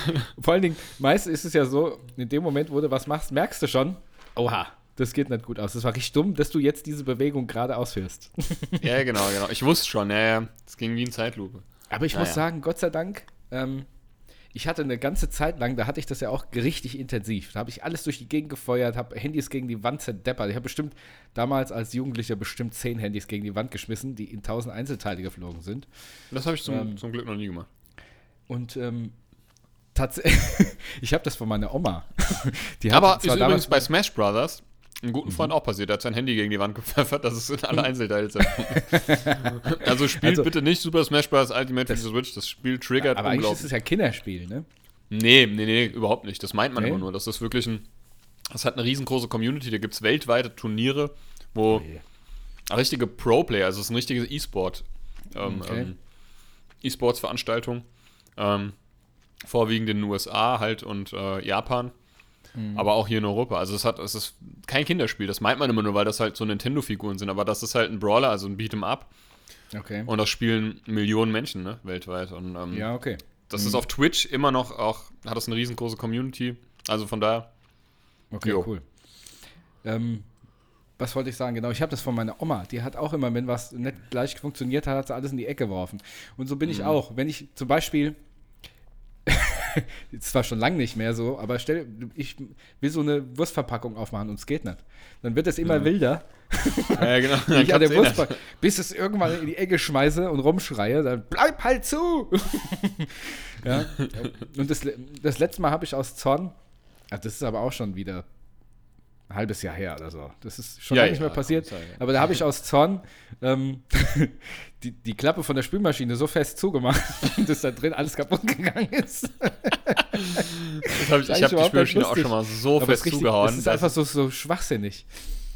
[SPEAKER 3] Vor allen Dingen, meist ist es ja so, in dem Moment, wo du was machst, merkst du schon, oha, das geht nicht gut aus. Das war richtig dumm, dass du jetzt diese Bewegung gerade ausführst.
[SPEAKER 2] Ja, genau, genau. Ich wusste schon, ja, ja. Es ging wie in Zeitlupe.
[SPEAKER 3] Aber ich
[SPEAKER 2] Naja.
[SPEAKER 3] muss sagen, Gott sei Dank, ähm, ich hatte eine ganze Zeit lang, da hatte ich das ja auch richtig intensiv. Da habe ich alles durch die Gegend gefeuert, habe Handys gegen die Wand zerdeppert. Ich habe bestimmt damals als Jugendlicher bestimmt zehn Handys gegen die Wand geschmissen, die in tausend Einzelteile geflogen sind.
[SPEAKER 2] Das habe ich zum,
[SPEAKER 3] Ähm.
[SPEAKER 2] zum Glück noch nie gemacht.
[SPEAKER 3] Und ähm, tatsächlich, ich habe das von meiner Oma. Die
[SPEAKER 2] Aber ist übrigens
[SPEAKER 3] damals-
[SPEAKER 2] bei Smash Brothers einem guten Freund auch passiert. Er hat sein Handy gegen die Wand gepfeffert, dass es in alle Einzelteile zerfällt. also spielt
[SPEAKER 3] Also-
[SPEAKER 2] bitte nicht Super Smash Bros. Ultimate für die Switch. Das Spiel triggert
[SPEAKER 3] Aber eigentlich ist
[SPEAKER 2] unglaublich.
[SPEAKER 3] es ja Kinderspiel, ne?
[SPEAKER 2] Nee, nee, nee, überhaupt nicht. Das meint man
[SPEAKER 3] Nee?
[SPEAKER 2] immer nur. Das ist wirklich ein. Das hat eine riesengroße Community. Da gibt es weltweite Turniere, wo
[SPEAKER 3] Nee.
[SPEAKER 2] richtige Pro-Player, also es ist ein richtiges E-Sport. Ähm,
[SPEAKER 3] Okay.
[SPEAKER 2] ähm, E-Sports-Veranstaltung. Ähm, vorwiegend in den USA halt und äh, Japan.
[SPEAKER 3] Mhm.
[SPEAKER 2] Aber auch hier in Europa. Also es hat, es ist kein Kinderspiel. Das meint man immer nur, weil das halt so Nintendo-Figuren sind. Aber das ist halt ein Brawler, also ein Beat'em Up.
[SPEAKER 3] Okay.
[SPEAKER 2] Und das spielen Millionen Menschen, ne, weltweit. Und ähm,
[SPEAKER 3] ja, okay.
[SPEAKER 2] das ist auf Twitch immer noch auch, hat das eine riesengroße Community. Also von daher,
[SPEAKER 3] Okay,
[SPEAKER 2] Jo.
[SPEAKER 3] cool. Ähm, was wollte ich sagen? Genau, ich habe das von meiner Oma. Die hat auch immer, wenn was nicht gleich funktioniert hat, hat sie alles in die Ecke geworfen. Und so bin
[SPEAKER 2] Mhm.
[SPEAKER 3] ich auch. Wenn ich zum Beispiel, zwar schon lange nicht mehr so, aber stell, ich will so eine Wurstverpackung aufmachen und es geht nicht. Dann wird es immer wilder.
[SPEAKER 2] ja, genau.
[SPEAKER 3] Ich an der. Wurstverpackung, bis es irgendwann in die Ecke schmeiße und rumschreie, dann bleib halt zu! ja. Und das, das letzte Mal habe ich aus Zorn, das ist aber auch schon wieder ein halbes Jahr her oder so. Das ist schon
[SPEAKER 2] Ja,
[SPEAKER 3] lange nicht
[SPEAKER 2] ja,
[SPEAKER 3] mehr passiert.
[SPEAKER 2] sein, ja.
[SPEAKER 3] Aber da habe ich aus Zorn ähm, die, die Klappe von der Spülmaschine so fest zugemacht, dass da drin alles kaputt gegangen ist.
[SPEAKER 2] Das hab ich ich habe die
[SPEAKER 3] nicht
[SPEAKER 2] Spülmaschine auch schon mal so
[SPEAKER 3] Aber es
[SPEAKER 2] fest
[SPEAKER 3] richtig,
[SPEAKER 2] zugehauen.
[SPEAKER 3] es ist einfach so, so schwachsinnig.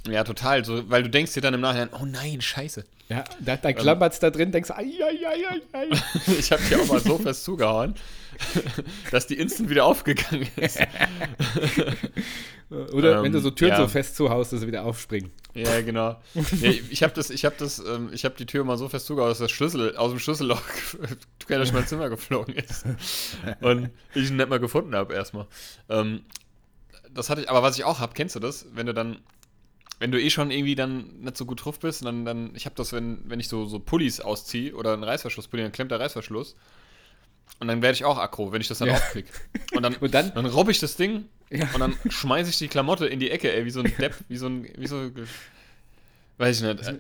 [SPEAKER 2] ja, total. So, weil du denkst dir dann im Nachhinein, oh nein, scheiße.
[SPEAKER 3] Ja, da, da klappert es da drin, denkst ai, ai, ai, ai.
[SPEAKER 2] Ich habe die auch mal so fest zugehauen, dass die instant wieder aufgegangen ist.
[SPEAKER 3] Oder
[SPEAKER 2] Ähm,
[SPEAKER 3] wenn du so Türen
[SPEAKER 2] ja.
[SPEAKER 3] so fest zuhaust, dass sie wieder aufspringen.
[SPEAKER 2] Ja, genau. Ja, ich habe das, ich habe das, ähm, ich habe die Tür mal so fest zugehauen, dass der Schlüssel aus dem Schlüsselloch quer durch mein Zimmer geflogen ist. Und ich ihn nicht mal gefunden habe erstmal. Ähm, das hatte ich, aber was ich auch habe, kennst du das? Wenn du dann, wenn du eh schon irgendwie dann nicht so gut drauf bist, dann, dann ich habe das, wenn, wenn ich so, so Pullis ausziehe oder einen Reißverschlusspulli, dann klemmt der Reißverschluss. Und dann werde ich auch aggro, wenn ich das dann
[SPEAKER 3] Ja.
[SPEAKER 2] aufkrieg. Und dann,
[SPEAKER 3] Und dann-
[SPEAKER 2] dann robb ich das Ding
[SPEAKER 3] Ja.
[SPEAKER 2] und dann schmeiße ich die Klamotte in die Ecke, ey, wie so ein Depp, wie so ein, wie so, weiß ich nicht.
[SPEAKER 3] Das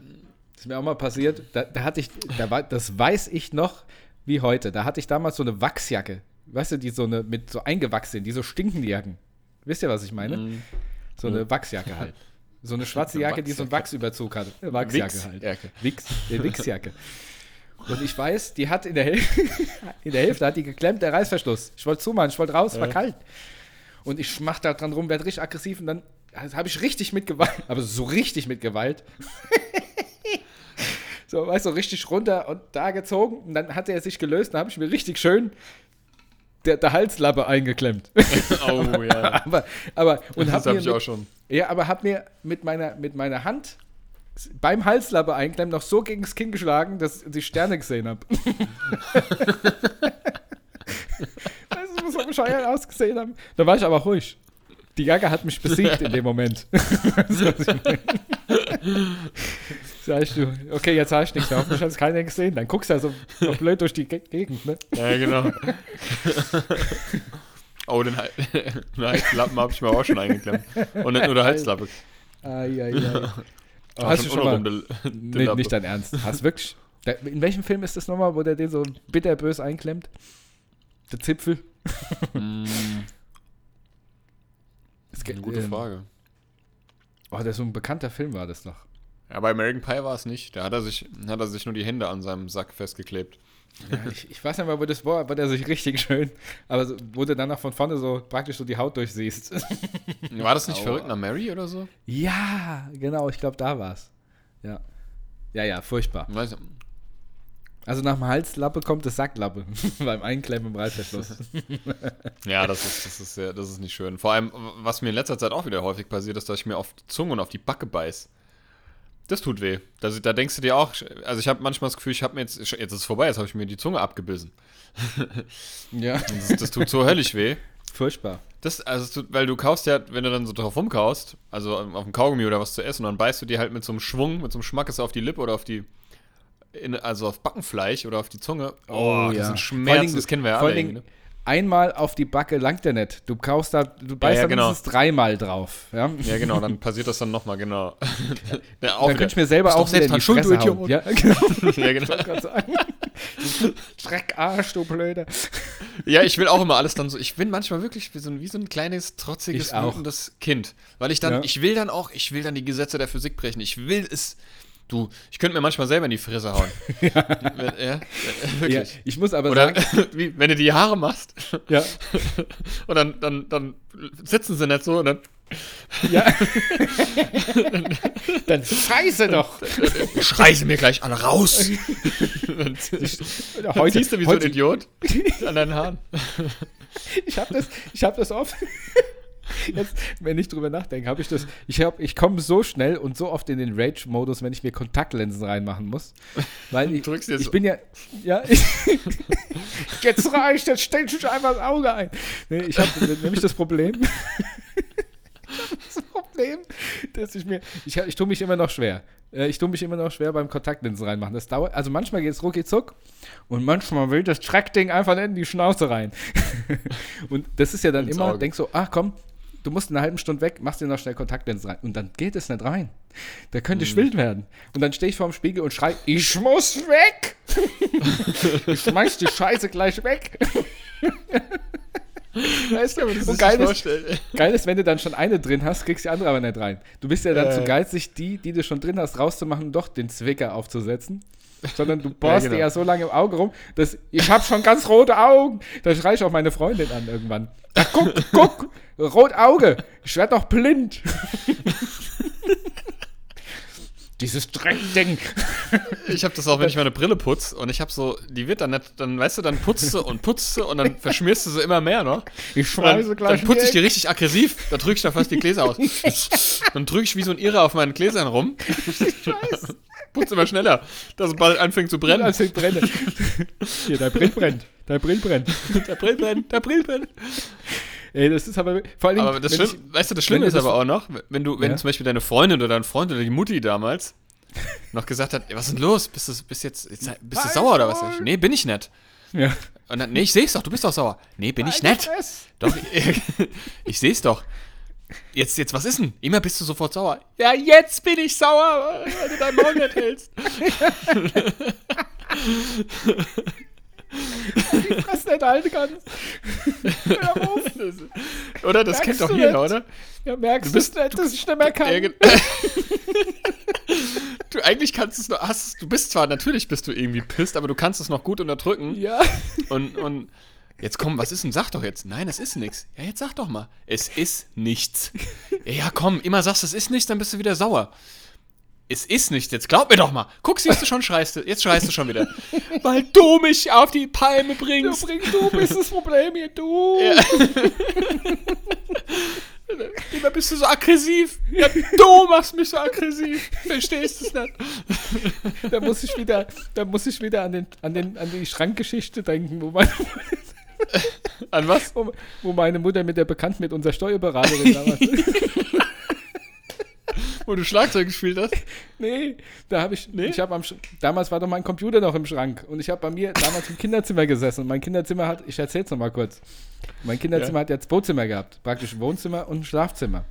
[SPEAKER 3] ist mir auch mal passiert. Da, da hatte ich, da war, das weiß ich noch wie heute. Da hatte ich damals so eine Wachsjacke. Weißt du, die so eine, mit so eingewachsen sind, die so stinken, die Jacken. Wisst ihr, was ich meine?
[SPEAKER 2] Mhm.
[SPEAKER 3] So eine Wachsjacke halt. So eine schwarze Jacke, die so einen Wachsüberzug hat. Eine Wachsjacke halt.
[SPEAKER 2] Wachsjacke.
[SPEAKER 3] Wix, äh, Wixjacke. Und ich weiß, die hat in der, Hälfte, in der Hälfte hat die geklemmt, der Reißverschluss. Ich wollte zumachen, ich wollte raus, war kalt. Und ich mach da dran rum, werde richtig aggressiv und dann habe ich richtig mit Gewalt, aber so richtig mit Gewalt. so, weißt du, richtig runter und da gezogen. Und dann hat er sich gelöst, dann habe ich mir richtig schön der, der Halslappe eingeklemmt.
[SPEAKER 2] Oh ja.
[SPEAKER 3] aber, aber, und
[SPEAKER 2] das
[SPEAKER 3] hab
[SPEAKER 2] habe
[SPEAKER 3] mir
[SPEAKER 2] ich
[SPEAKER 3] mit,
[SPEAKER 2] auch schon.
[SPEAKER 3] ja, aber hab mir mit meiner, mit meiner Hand beim Halslappe einklemmen noch so gegen das Kinn geschlagen, dass ich die Sterne gesehen habe. weißt du, muss so bescheuert ausgesehen haben. Da war ich aber ruhig. Die Jacke hat mich besiegt in dem Moment. Weißt du, okay, jetzt habe ich nichts mehr. Hoffentlich hat es keiner gesehen. Dann guckst du ja so, so blöd durch die Ge- Gegend. Ne?
[SPEAKER 2] Ja, genau. oh, den, den Halslappen habe ich mir auch schon eingeklemmt. Und nicht nur der Halslappe.
[SPEAKER 3] Ai, ai, ai.
[SPEAKER 2] Oh,
[SPEAKER 3] Hast du schon mal,
[SPEAKER 2] der- der
[SPEAKER 3] Nee,
[SPEAKER 2] Lappe.
[SPEAKER 3] nicht dein Ernst. Hast du wirklich. In welchem Film ist das nochmal, wo der den so bitterbös einklemmt? Der Zipfel?
[SPEAKER 2] Mm,
[SPEAKER 3] Es
[SPEAKER 2] eine
[SPEAKER 3] geht-
[SPEAKER 2] gute
[SPEAKER 3] ähm,
[SPEAKER 2] Frage.
[SPEAKER 3] Oh, der so ein bekannter Film war das noch.
[SPEAKER 2] Ja, bei American Pie war es nicht. Da hat er sich, hat er sich nur die Hände an seinem Sack festgeklebt.
[SPEAKER 3] Ja, ich, ich, weiß nicht mal, wo das war, aber der sich richtig schön. Aber so, wo du dann noch von vorne so praktisch so die Haut durchsiehst.
[SPEAKER 2] War das nicht Aua. verrückt nach Mary oder so?
[SPEAKER 3] Ja, genau, ich glaube, da war's. Ja. Ja, ja, furchtbar. Weiß, also nach dem Halslappe kommt das Sacklappe beim Einklemmen im Reißverschluss.
[SPEAKER 2] ja, das ist, das, ist, ja, das ist nicht schön. Vor allem, was mir in letzter Zeit auch wieder häufig passiert, ist, dass ich mir auf die Zunge und auf die Backe beiß. Das tut weh. Das, da denkst du dir auch, also ich habe manchmal das Gefühl, ich habe mir jetzt, jetzt ist es vorbei, jetzt habe ich mir die Zunge abgebissen. ja. Das, das, tut so höllisch weh.
[SPEAKER 3] Furchtbar.
[SPEAKER 2] Das, also, tut, weil du kaust ja, wenn du dann so drauf rumkaust, also auf dem Kaugummi oder was zu essen, und dann beißt du dir halt mit so einem Schwung, mit so einem Schmackes auf die Lippe oder auf die, in, also auf Backenfleisch oder auf die Zunge.
[SPEAKER 3] Oh, oh das ja. sind Schmerzen, das kennen wir ja alle. Dingen, ne? Einmal auf die Backe langt der nicht. Du kaust da, du beißt ja, ja, genau. dreimal drauf. Ja?
[SPEAKER 2] ja, genau, dann passiert das dann nochmal, genau.
[SPEAKER 3] ja, dann könnte ich mir selber auch wieder in die Schuld, Fresse hauen. Ja, genau. ja, genau. Dreckarsch, du Blöde.
[SPEAKER 2] Ja, ich will auch immer alles dann so, ich bin manchmal wirklich wie so ein, wie so ein kleines, trotziges, wütendes Kind. Weil ich dann, ich will dann auch, ich will dann die Gesetze der Physik brechen. Ich will es Du, ich könnte mir manchmal selber in die Fresse hauen. ja.
[SPEAKER 3] ja, wirklich. Ja, ich muss aber
[SPEAKER 2] Oder, sagen. Wie, wenn du die Haare machst. Ja. Und dann, dann, dann sitzen sie nicht so und dann. Ja.
[SPEAKER 3] dann scheiße doch.
[SPEAKER 2] Schrei sie mir gleich alle raus.
[SPEAKER 3] dann, heute, siehst du wie heute, so ein Idiot
[SPEAKER 2] an deinen Haaren.
[SPEAKER 3] Ich habe das, hab das oft. Jetzt, wenn ich drüber nachdenke, habe ich das. Ich, ich komme so schnell und so oft in den Rage-Modus, wenn ich mir Kontaktlinsen reinmachen muss. Weil ich, ich so. bin ja. ja ich, jetzt reicht, jetzt stellst du einfach das Auge ein. Nee, ich habe nämlich das Problem. das Problem, dass ich mir. Ich, ich tue mich immer noch schwer. Äh, ich tue mich immer noch schwer beim Kontaktlinsen reinmachen. Das dauert. Also manchmal geht es rucki zuck und manchmal will das Trackding einfach in die Schnauze rein. und das ist ja dann Ins immer, Auge. denkst so, ach komm, du musst in einer halben Stunde weg, machst dir noch schnell Kontaktlinsen rein. Und dann geht es nicht rein. Da könnte ich mhm. wild werden. Und dann stehe ich vorm Spiegel und schrei, ich muss weg! ich schmeiß die Scheiße gleich weg. Weißt du, und geil ist, geil ist, wenn du dann schon eine drin hast, kriegst die andere aber nicht rein. Du bist ja dann äh. zu geizig, die, die du schon drin hast, rauszumachen doch den Zwicker aufzusetzen. Sondern du bohrst ja, genau. dir ja so lange im Auge rum, dass ich habe schon ganz rote Augen. Da schreie ich auch meine Freundin an irgendwann. Ach, guck, guck, rot Auge. Ich werde doch blind. Dieses Dreckding.
[SPEAKER 2] Ich habe das auch, wenn ich meine Brille putze und ich habe so, die wird dann nicht, dann weißt du, dann putzt du und putzt du und dann verschmierst du sie immer mehr noch.
[SPEAKER 3] Ich schmeiße gleich.
[SPEAKER 2] Dann putze ich die richtig aggressiv, da drücke ich da fast die Gläser aus. dann drücke ich wie so ein Irrer auf meinen Gläsern rum. Scheiße. Putze immer schneller, dass es bald anfängt zu brennen. Anfängt brennen.
[SPEAKER 3] Hier, dein Brill brennt. Dein Brill brennt.
[SPEAKER 2] Der Brill brennt. Der Brill brennt.
[SPEAKER 3] Ey, das ist aber vor allem.
[SPEAKER 2] Aber das Schlimme, ich, weißt du, das Schlimme ist aber auch noch, wenn du, wenn ja? zum Beispiel deine Freundin oder dein Freund oder die Mutti damals noch gesagt hat, was ist denn los? Bist du, bist jetzt, jetzt bist du sauer oder was? Ich, nee, bin ich nicht. Ja. Und dann, nee, ich seh's doch, du bist doch sauer. Nee, bin ich nicht. Doch, ich, ich seh's doch. Jetzt, jetzt, was ist denn? Immer bist du sofort sauer. Ja, jetzt bin ich sauer, weil du dein Maul nicht hältst.
[SPEAKER 3] die Fresse nicht halten kannst. Hör auf.
[SPEAKER 2] oder? Das merkst kennt doch jeder, nicht? oder?
[SPEAKER 3] Ja, merkst du bist, nicht, dass ich nicht mehr kann.
[SPEAKER 2] du eigentlich kannst es noch, hast, du bist zwar, natürlich bist du irgendwie pisst, aber du kannst es noch gut unterdrücken.
[SPEAKER 3] Ja.
[SPEAKER 2] Und, und jetzt komm, was ist denn? Sag doch jetzt. Nein, es ist nichts. Ja, jetzt sag doch mal. Es ist nichts. Ja, komm, immer sagst du, es ist nichts, dann bist du wieder sauer es ist nicht, jetzt glaub mir doch mal. Guck, siehst du schon, schreist du, jetzt schreist du schon wieder. Weil du mich auf die Palme bringst.
[SPEAKER 3] Du, bringst, du bist das Problem hier, du. Ja.
[SPEAKER 2] Immer bist du so aggressiv. Ja, du machst mich so aggressiv. Verstehst du es nicht?
[SPEAKER 3] Da muss ich wieder, da muss ich wieder an, den, an, den, an die Schrankgeschichte denken, wo meine
[SPEAKER 2] An was?
[SPEAKER 3] Wo, wo meine Mutter mit der bekannt mit unserer Steuerberaterin damals.
[SPEAKER 2] Wo du Schlagzeug gespielt hast?
[SPEAKER 3] Nee, da habe ich, nee? ich habe am, damals war doch mein Computer noch im Schrank und ich habe bei mir damals im Kinderzimmer gesessen und mein Kinderzimmer hat, ich erzähl's noch mal kurz, mein Kinderzimmer ja. hat ja zwei Zimmer gehabt, praktisch ein Wohnzimmer und ein Schlafzimmer.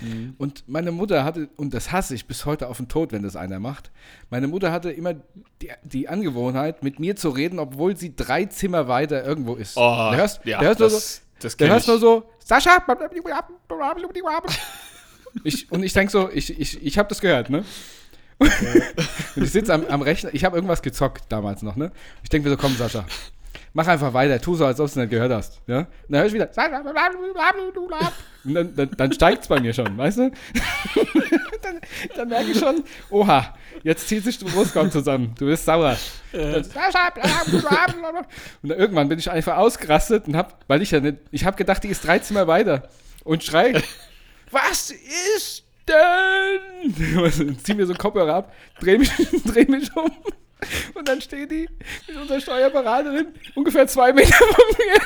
[SPEAKER 3] Mhm. Und meine Mutter hatte, und das hasse ich bis heute auf den Tod, wenn das einer macht, meine Mutter hatte immer die, die Angewohnheit, mit mir zu reden, obwohl sie drei Zimmer weiter irgendwo ist.
[SPEAKER 2] Oh, da hörst,
[SPEAKER 3] ja, da hörst das, so, das da hörst nur so, Sascha, ich, und ich denke so, ich, ich, ich habe das gehört, ne? Und ich sitze am, am Rechner, ich habe irgendwas gezockt damals noch, ne? Ich denke mir so, komm, Sascha, mach einfach weiter, tu so, als ob du es nicht gehört hast. Ja? Und dann höre ich wieder, und dann, dann, dann steigt es bei mir schon, weißt du? dann, dann merke ich schon, oha, jetzt zieht sich der Brustkorb zusammen, du bist sauer. Dann, und dann irgendwann bin ich einfach ausgerastet und hab, weil ich ja nicht, ich habe gedacht, die ist drei Zimmer weiter und schrei, was ist denn? Zieh mir so einen Kopfhörer ab, dreh mich, dreh mich um und dann steht die mit unserer Steuerberaterin ungefähr zwei Meter von mir.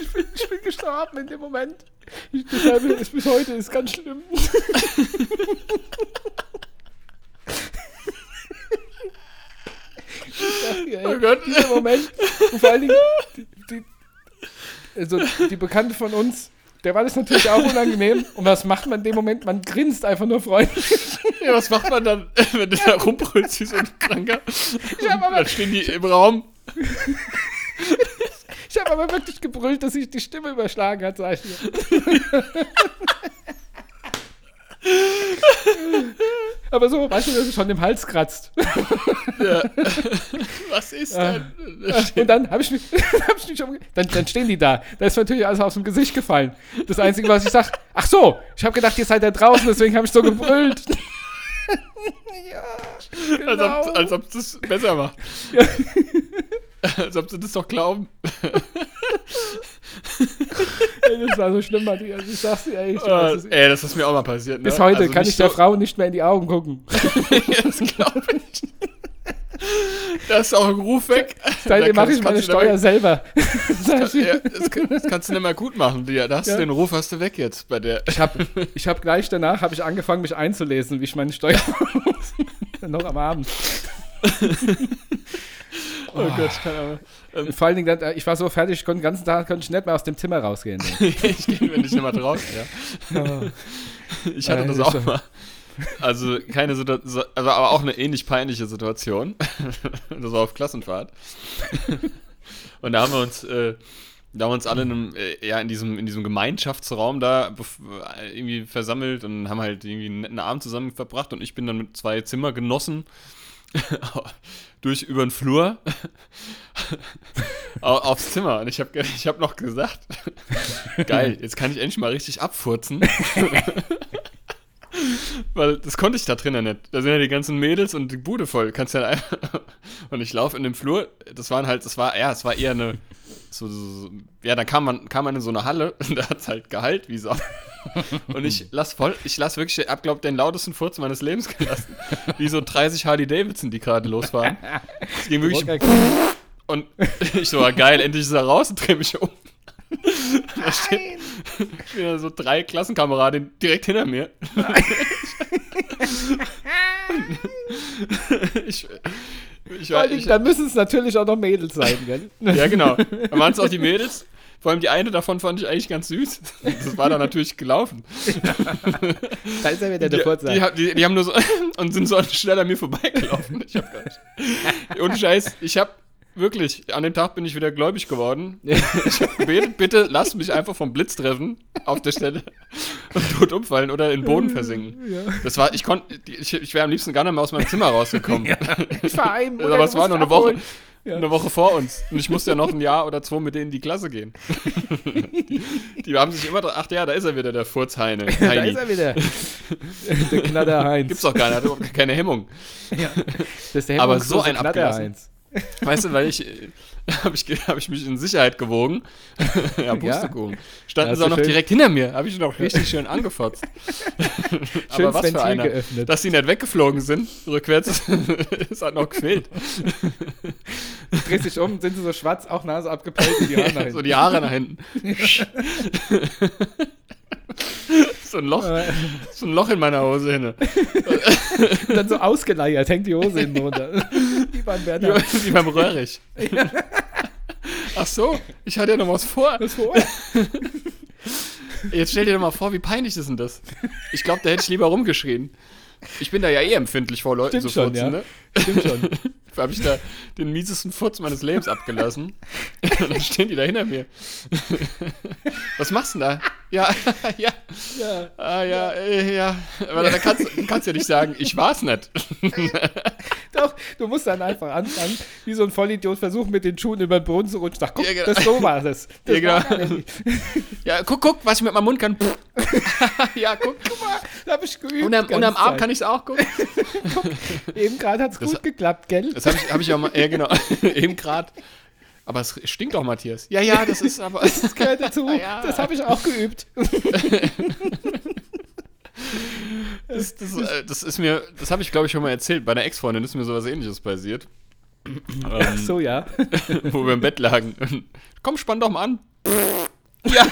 [SPEAKER 3] Ich bin, ich bin gestorben in dem Moment. Ich, deshalb ist bis heute ist ganz schlimm. Ich dir, ey,
[SPEAKER 2] Oh Gott.
[SPEAKER 3] Dieser Moment. Und vor allen Dingen, die, die, also die Bekannte von uns, der war das natürlich auch unangenehm. Und was macht man in dem Moment? Man grinst einfach nur freundlich.
[SPEAKER 2] Ja, was macht man dann, wenn du da rumbrüllst wie so ein Kranker?
[SPEAKER 3] Ich hab aber-
[SPEAKER 2] dann stehen die im Raum.
[SPEAKER 3] Ich habe aber wirklich gebrüllt, dass sich die Stimme überschlagen hat, sag ich dir. aber so, weißt du, dass es schon im Hals kratzt.
[SPEAKER 2] Was ist
[SPEAKER 3] Ah.
[SPEAKER 2] denn?
[SPEAKER 3] Und dann habe ich mich, hab ich mich schon, dann, dann stehen die da. Da ist natürlich alles aus dem Gesicht gefallen. Das Einzige, was ich sag, ach so, ich habe gedacht, ihr seid da draußen, deswegen habe ich so gebrüllt. ja,
[SPEAKER 2] Als
[SPEAKER 3] genau.
[SPEAKER 2] ob, als ob das besser macht.
[SPEAKER 3] Ja.
[SPEAKER 2] Als ob sie das doch glauben.
[SPEAKER 3] Ey, das war so schlimm, Matthias. Ich sag's dir ehrlich. Das ist,
[SPEAKER 2] ey, das ist mir auch mal passiert. Ne?
[SPEAKER 3] bis heute
[SPEAKER 2] Also
[SPEAKER 3] kann ich der
[SPEAKER 2] so-
[SPEAKER 3] Frau nicht mehr in die Augen gucken.
[SPEAKER 2] das glaube ich. Da ist auch ein Ruf weg.
[SPEAKER 3] Seitdem mache ich meine Steuer selber. Dir.
[SPEAKER 2] Ja, das, das kannst du nicht mehr gut machen. Da hast
[SPEAKER 3] Ja.
[SPEAKER 2] du den Ruf hast du weg jetzt bei der.
[SPEAKER 3] Ich habe ich hab gleich danach hab ich angefangen, mich einzulesen, wie ich meine Steuer noch am Abend.
[SPEAKER 2] Oh Gott, keine Ahnung. Ähm,
[SPEAKER 3] Vor allen Dingen, dann, äh, ich war so fertig, ich konnte den ganzen Tag konnte ich nicht mehr aus dem Zimmer rausgehen.
[SPEAKER 2] ich gehe, wenn ich nicht mal drauf. Ja. Ich hatte
[SPEAKER 3] Äh,
[SPEAKER 2] das auch mal. Also keine Situation, also aber auch eine ähnlich peinliche Situation. Das war auf Klassenfahrt. Und da haben wir uns, äh, da haben wir uns alle in, einem, äh, ja, in, diesem, in diesem Gemeinschaftsraum da äh, irgendwie versammelt und haben halt irgendwie einen netten Abend zusammen verbracht und ich bin dann mit zwei Zimmergenossen durch über den Flur au- aufs Zimmer und ich habe ich hab noch gesagt, geil, jetzt kann ich endlich mal richtig abfurzen. Weil das konnte ich da drinnen nicht. Da sind ja die ganzen Mädels und die Bude voll. Kannst ja einfach. Und ich laufe in dem Flur. Das waren halt, das war, ja, es war eher eine. So, so, so, ja, dann kam man, kam man in so eine Halle und da hat es halt Gehalt wie Sau. Und ich lass voll, ich lass wirklich, ich hab, glaub, den lautesten Furz meines Lebens gelassen. Wie so 30 Harley Davidson, die gerade losfahren. Es ging wirklich. Und ich so, geil, endlich ist er raus und dreh mich um. Da stehen wieder so drei Klassenkameraden direkt hinter mir. ich, ich,
[SPEAKER 3] Dingen,
[SPEAKER 2] ich,
[SPEAKER 3] dann müssen es natürlich auch noch Mädels sein, gell?
[SPEAKER 2] ja, genau. Da waren es auch die Mädels. Vor allem die eine davon fand ich eigentlich ganz süß. Das war dann natürlich gelaufen.
[SPEAKER 3] Da ist ja wieder der
[SPEAKER 2] Die,
[SPEAKER 3] Vorteil.
[SPEAKER 2] die, die, die haben nur so und sind so schnell an mir vorbeigelaufen. Ich hab gar nicht. Und Scheiß, ich hab wirklich, an dem Tag bin ich wieder gläubig geworden. Ich hab gebetet, bitte lass mich einfach vom Blitz treffen auf der Stelle und tot umfallen oder in den Boden versinken. Das war, ich konnte, ich, ich wäre am liebsten gar nicht mehr aus meinem Zimmer rausgekommen.
[SPEAKER 3] Ich fahr heim,
[SPEAKER 2] Aber es war noch eine Woche,
[SPEAKER 3] Ja.
[SPEAKER 2] eine Woche vor uns. Und ich musste ja noch ein Jahr oder zwei mit denen in die Klasse gehen. die, haben sich immer, ach ja, da ist er wieder, der Furzheine.
[SPEAKER 3] Da ist er wieder. der Knatter Heinz.
[SPEAKER 2] Gibt's doch gar nicht, hat überhaupt keine Hemmung.
[SPEAKER 3] Das ist der
[SPEAKER 2] aber
[SPEAKER 3] hemmungslose
[SPEAKER 2] so ein
[SPEAKER 3] Knatter. Heinz.
[SPEAKER 2] Weißt du, weil ich, habe ich, hab ich mich in Sicherheit gewogen. ja, Pustekuchen. Standen
[SPEAKER 3] Hast
[SPEAKER 2] sie auch noch
[SPEAKER 3] schön-
[SPEAKER 2] direkt hinter mir. Habe ich noch richtig schön angefotzt.
[SPEAKER 3] Schön
[SPEAKER 2] aber was
[SPEAKER 3] Ventil
[SPEAKER 2] für einer.
[SPEAKER 3] geöffnet.
[SPEAKER 2] Dass die nicht weggeflogen sind, rückwärts, das hat noch gefehlt.
[SPEAKER 3] Du drehst dich um, sind sie so schwarz, auch Nase abgepellt und die Haare nach
[SPEAKER 2] so
[SPEAKER 3] hinten.
[SPEAKER 2] die Haare nach hinten. so ein Loch,
[SPEAKER 3] Äh,
[SPEAKER 2] so ein Loch in meiner Hose hin.
[SPEAKER 3] Dann so ausgeleiert, hängt die Hose hinten runter. Wie beim Werner.
[SPEAKER 2] Wie beim Röhrig. Ach so, ich hatte ja noch was vor.
[SPEAKER 3] Was vor?
[SPEAKER 2] Jetzt stell dir doch mal vor, wie peinlich ist denn das? Ich glaube, da hätte ich lieber rumgeschrien. Ich bin da ja eh empfindlich vor Leuten
[SPEAKER 3] Stimmt
[SPEAKER 2] zu
[SPEAKER 3] schon,
[SPEAKER 2] furzen,
[SPEAKER 3] ja.
[SPEAKER 2] ne?
[SPEAKER 3] Stimmt schon.
[SPEAKER 2] habe ich da den miesesten Furz meines Lebens abgelassen. Und dann stehen die da hinter mir. Was machst du denn da? Ja, ja.
[SPEAKER 3] Ja.
[SPEAKER 2] Ah, ja, äh, ja. Aber da kannst du kannst ja nicht sagen, ich war's nicht.
[SPEAKER 3] Doch, du musst dann einfach anfangen, wie so ein Vollidiot versuchen, mit den Schuhen über den Boden zu rutschen. Ach, guck,
[SPEAKER 2] Ja, genau.
[SPEAKER 3] das so war das. das
[SPEAKER 2] Ja, genau. Ja, guck, guck, was ich mit meinem Mund kann. ja, guck.
[SPEAKER 3] Guck mal, da hab ich geübt.
[SPEAKER 2] Und am, und am Arm kann ich es auch gucken.
[SPEAKER 3] Eben gerade hat's gut geklappt, gell?
[SPEAKER 2] Das habe ich, hab ich auch mal, ja genau, eben gerade. Aber es stinkt doch, Matthias. Ja, ja, das ist aber.
[SPEAKER 3] Das gehört dazu.
[SPEAKER 2] Ja.
[SPEAKER 3] Das habe ich auch geübt.
[SPEAKER 2] Das, das, äh, das ist mir, das habe ich glaube ich schon mal erzählt. Bei einer Ex-Freundin ist mir sowas ähnliches passiert.
[SPEAKER 3] Ach so, ja.
[SPEAKER 2] Wo wir im Bett lagen. Komm, spann doch mal an. ja,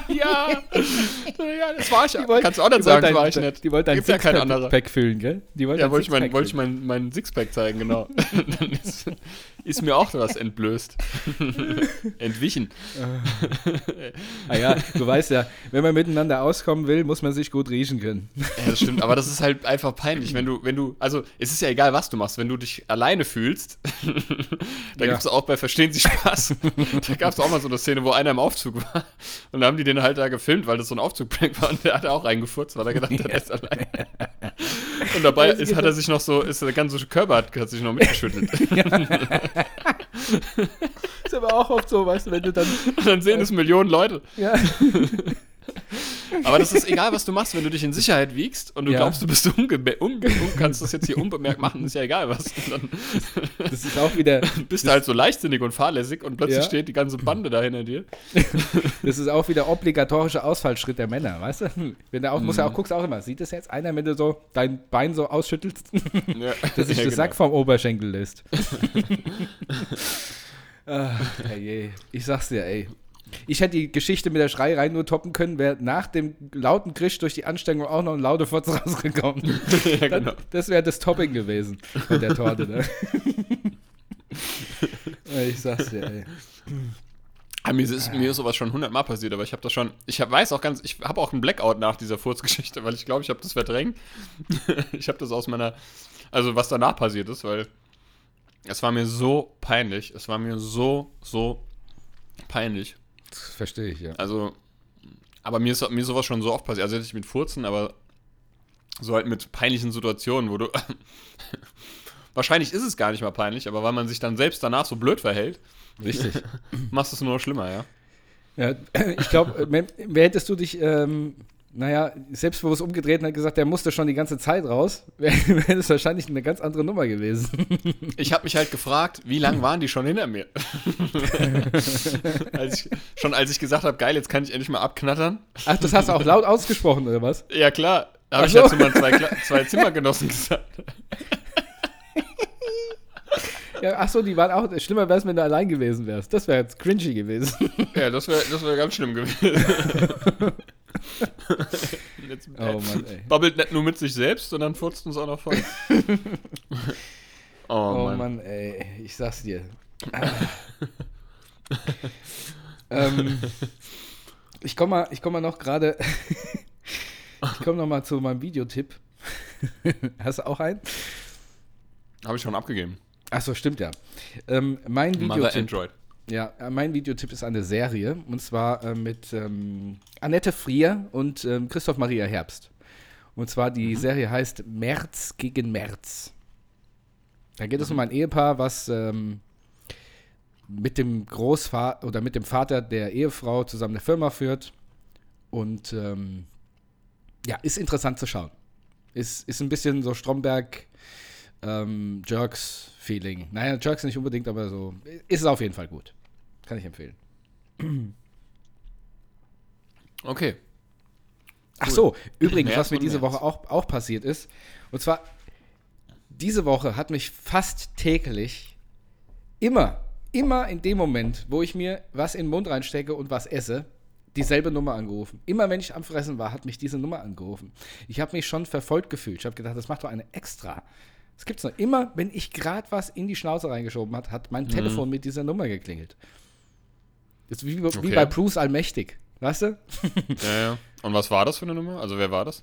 [SPEAKER 2] ja. Ja, das war ich.
[SPEAKER 3] Wollt-
[SPEAKER 2] Kannst du auch nicht sagen,
[SPEAKER 3] wollt
[SPEAKER 2] das war
[SPEAKER 3] dein-
[SPEAKER 2] ich nicht.
[SPEAKER 3] Die wollte ein
[SPEAKER 2] Gibt ja kein anderer.
[SPEAKER 3] Sixpack füllen, gell? Die wollte
[SPEAKER 2] Ja, wollte ich, mein,
[SPEAKER 3] Sixpack
[SPEAKER 2] wollte ich mein, mein Sixpack zeigen, genau. Dann ist, ist mir auch was entblößt. Entwichen.
[SPEAKER 3] Ah ja, du weißt ja, wenn man miteinander auskommen will, muss man sich gut riechen können.
[SPEAKER 2] Ja, das stimmt, aber das ist halt einfach peinlich, wenn du, wenn du, also es ist ja egal, was du machst, wenn du dich alleine fühlst, da
[SPEAKER 3] Ja.
[SPEAKER 2] gibt es auch bei Verstehen Sie Spaß, da gab es auch mal so eine Szene, wo einer im Aufzug war und da haben die den halt da gefilmt, weil das so ein Aufzugprank war und der hat auch reingefurzt, weil er gedacht hat, er ist allein. Und dabei ist, hat er sich noch so, ist der ganze Körper hat, hat sich noch mitgeschüttelt.
[SPEAKER 3] Ist aber auch oft so, weißt du, wenn du dann.
[SPEAKER 2] Und dann sehen es Millionen Leute.
[SPEAKER 3] Ja,
[SPEAKER 2] Aber das ist egal, was du machst, wenn du dich in Sicherheit wiegst und du
[SPEAKER 3] Ja.
[SPEAKER 2] glaubst, du bist unge unge un kannst das jetzt hier unbemerkt machen, ist ja egal was. Und
[SPEAKER 3] das ist auch wieder,
[SPEAKER 2] bist du halt so leichtsinnig und fahrlässig und plötzlich
[SPEAKER 3] Ja.
[SPEAKER 2] steht die ganze Bande da hinter dir.
[SPEAKER 3] das ist auch wieder obligatorischer Ausfallschritt der Männer, weißt du? Wenn du auch, musst
[SPEAKER 2] Mhm.
[SPEAKER 3] ja auch, guckst auch immer, sieht das jetzt einer, wenn du so dein Bein so ausschüttelst,
[SPEAKER 2] Ja.
[SPEAKER 3] dass sich
[SPEAKER 2] Ja,
[SPEAKER 3] der
[SPEAKER 2] genau.
[SPEAKER 3] Sack vom Oberschenkel löst? ah, je. Ich sag's dir, ey. Ich hätte die Geschichte mit der Schreierei nur toppen können, wäre nach dem lauten Krisch durch die Anstrengung auch noch ein lauter Fotz rausgekommen.
[SPEAKER 2] ja, genau.
[SPEAKER 3] Das wäre das Topping gewesen bei der Torte. Ne? Ich sag's dir, ey.
[SPEAKER 2] Ah, mir, ist, mir ist sowas schon hundertmal passiert, aber ich habe das schon. Ich hab, weiß auch ganz, ich habe auch einen Blackout nach dieser Furzgeschichte, weil ich glaube, ich habe das verdrängt. ich habe das aus meiner, also was danach passiert ist, weil es war mir so peinlich. Es war mir so, so peinlich.
[SPEAKER 3] Das verstehe ich, ja.
[SPEAKER 2] Also, aber mir ist, mir ist sowas schon so oft passiert. Also nicht mit Furzen, aber so halt mit peinlichen Situationen, wo du. Wahrscheinlich ist es gar nicht mal peinlich, aber weil man sich dann selbst danach so blöd verhält,
[SPEAKER 3] Richtig.
[SPEAKER 2] machst du es nur noch schlimmer, ja?
[SPEAKER 3] Ja, ich glaube, hättest du dich, ähm, naja, selbstbewusst umgedreht und hat gesagt, der musste schon die ganze Zeit raus, wäre wär das wahrscheinlich eine ganz andere Nummer gewesen.
[SPEAKER 2] Ich habe mich halt gefragt, wie lange waren die schon hinter mir? als ich, schon als ich gesagt habe, geil, jetzt kann ich endlich mal abknattern.
[SPEAKER 3] Ach, das hast du auch laut ausgesprochen, oder was?
[SPEAKER 2] Ja, klar. Da habe
[SPEAKER 3] Ach
[SPEAKER 2] ich
[SPEAKER 3] so.
[SPEAKER 2] ja zu meinen zwei, zwei Zimmergenossen gesagt.
[SPEAKER 3] Ja, ach so, die waren auch, schlimmer wäre es, wenn du allein gewesen wärst. Das wäre jetzt cringy gewesen.
[SPEAKER 2] Ja, das wäre das wär ganz schlimm gewesen. Jetzt,
[SPEAKER 3] Oh Mann, ey.
[SPEAKER 2] Babbelt nicht nur mit sich selbst, sondern furzt uns auch noch voll. oh,
[SPEAKER 3] Oh
[SPEAKER 2] Mann.
[SPEAKER 3] Mann, ey, ich sag's dir. ähm, ich komme mal, ich komm mal noch gerade, ich komme noch mal zu meinem Videotipp. Hast du auch einen?
[SPEAKER 2] Habe ich schon abgegeben.
[SPEAKER 3] Achso, stimmt ja. Ähm, mein
[SPEAKER 2] Mother
[SPEAKER 3] Videotipp,
[SPEAKER 2] Android.
[SPEAKER 3] Ja, äh, mein Videotipp ist eine Serie und zwar äh, mit ähm, Annette Frier und ähm, Christoph Maria Herbst. Und zwar die Serie heißt März gegen März. Da geht es um ein Ehepaar, was ähm, mit dem Großvater oder mit dem Vater der Ehefrau zusammen eine Firma führt. Und ähm, ja, ist interessant zu schauen. Ist, ist ein bisschen so Stromberg ähm. Naja, Jerks nicht unbedingt, aber so. Ist es auf jeden Fall gut. Kann ich empfehlen.
[SPEAKER 2] Okay.
[SPEAKER 3] Ach
[SPEAKER 2] Cool.
[SPEAKER 3] so, übrigens, was mir diese
[SPEAKER 2] März.
[SPEAKER 3] Woche auch, auch passiert ist, und zwar, diese Woche hat mich fast täglich immer, immer in dem Moment, wo ich mir was in den Mund reinstecke und was esse, dieselbe Nummer angerufen. Immer wenn ich am Fressen war, hat mich diese Nummer angerufen. Ich habe mich schon verfolgt gefühlt. Ich habe gedacht, das macht doch eine extra. Das gibt's noch. Immer, wenn ich gerade was in die Schnauze reingeschoben hat, hat mein Telefon mit dieser Nummer geklingelt. Ist wie, wie
[SPEAKER 2] Okay.
[SPEAKER 3] bei Bruce Allmächtig. Weißt du?
[SPEAKER 2] Ja, ja. Und was war das für eine Nummer? Also wer war das?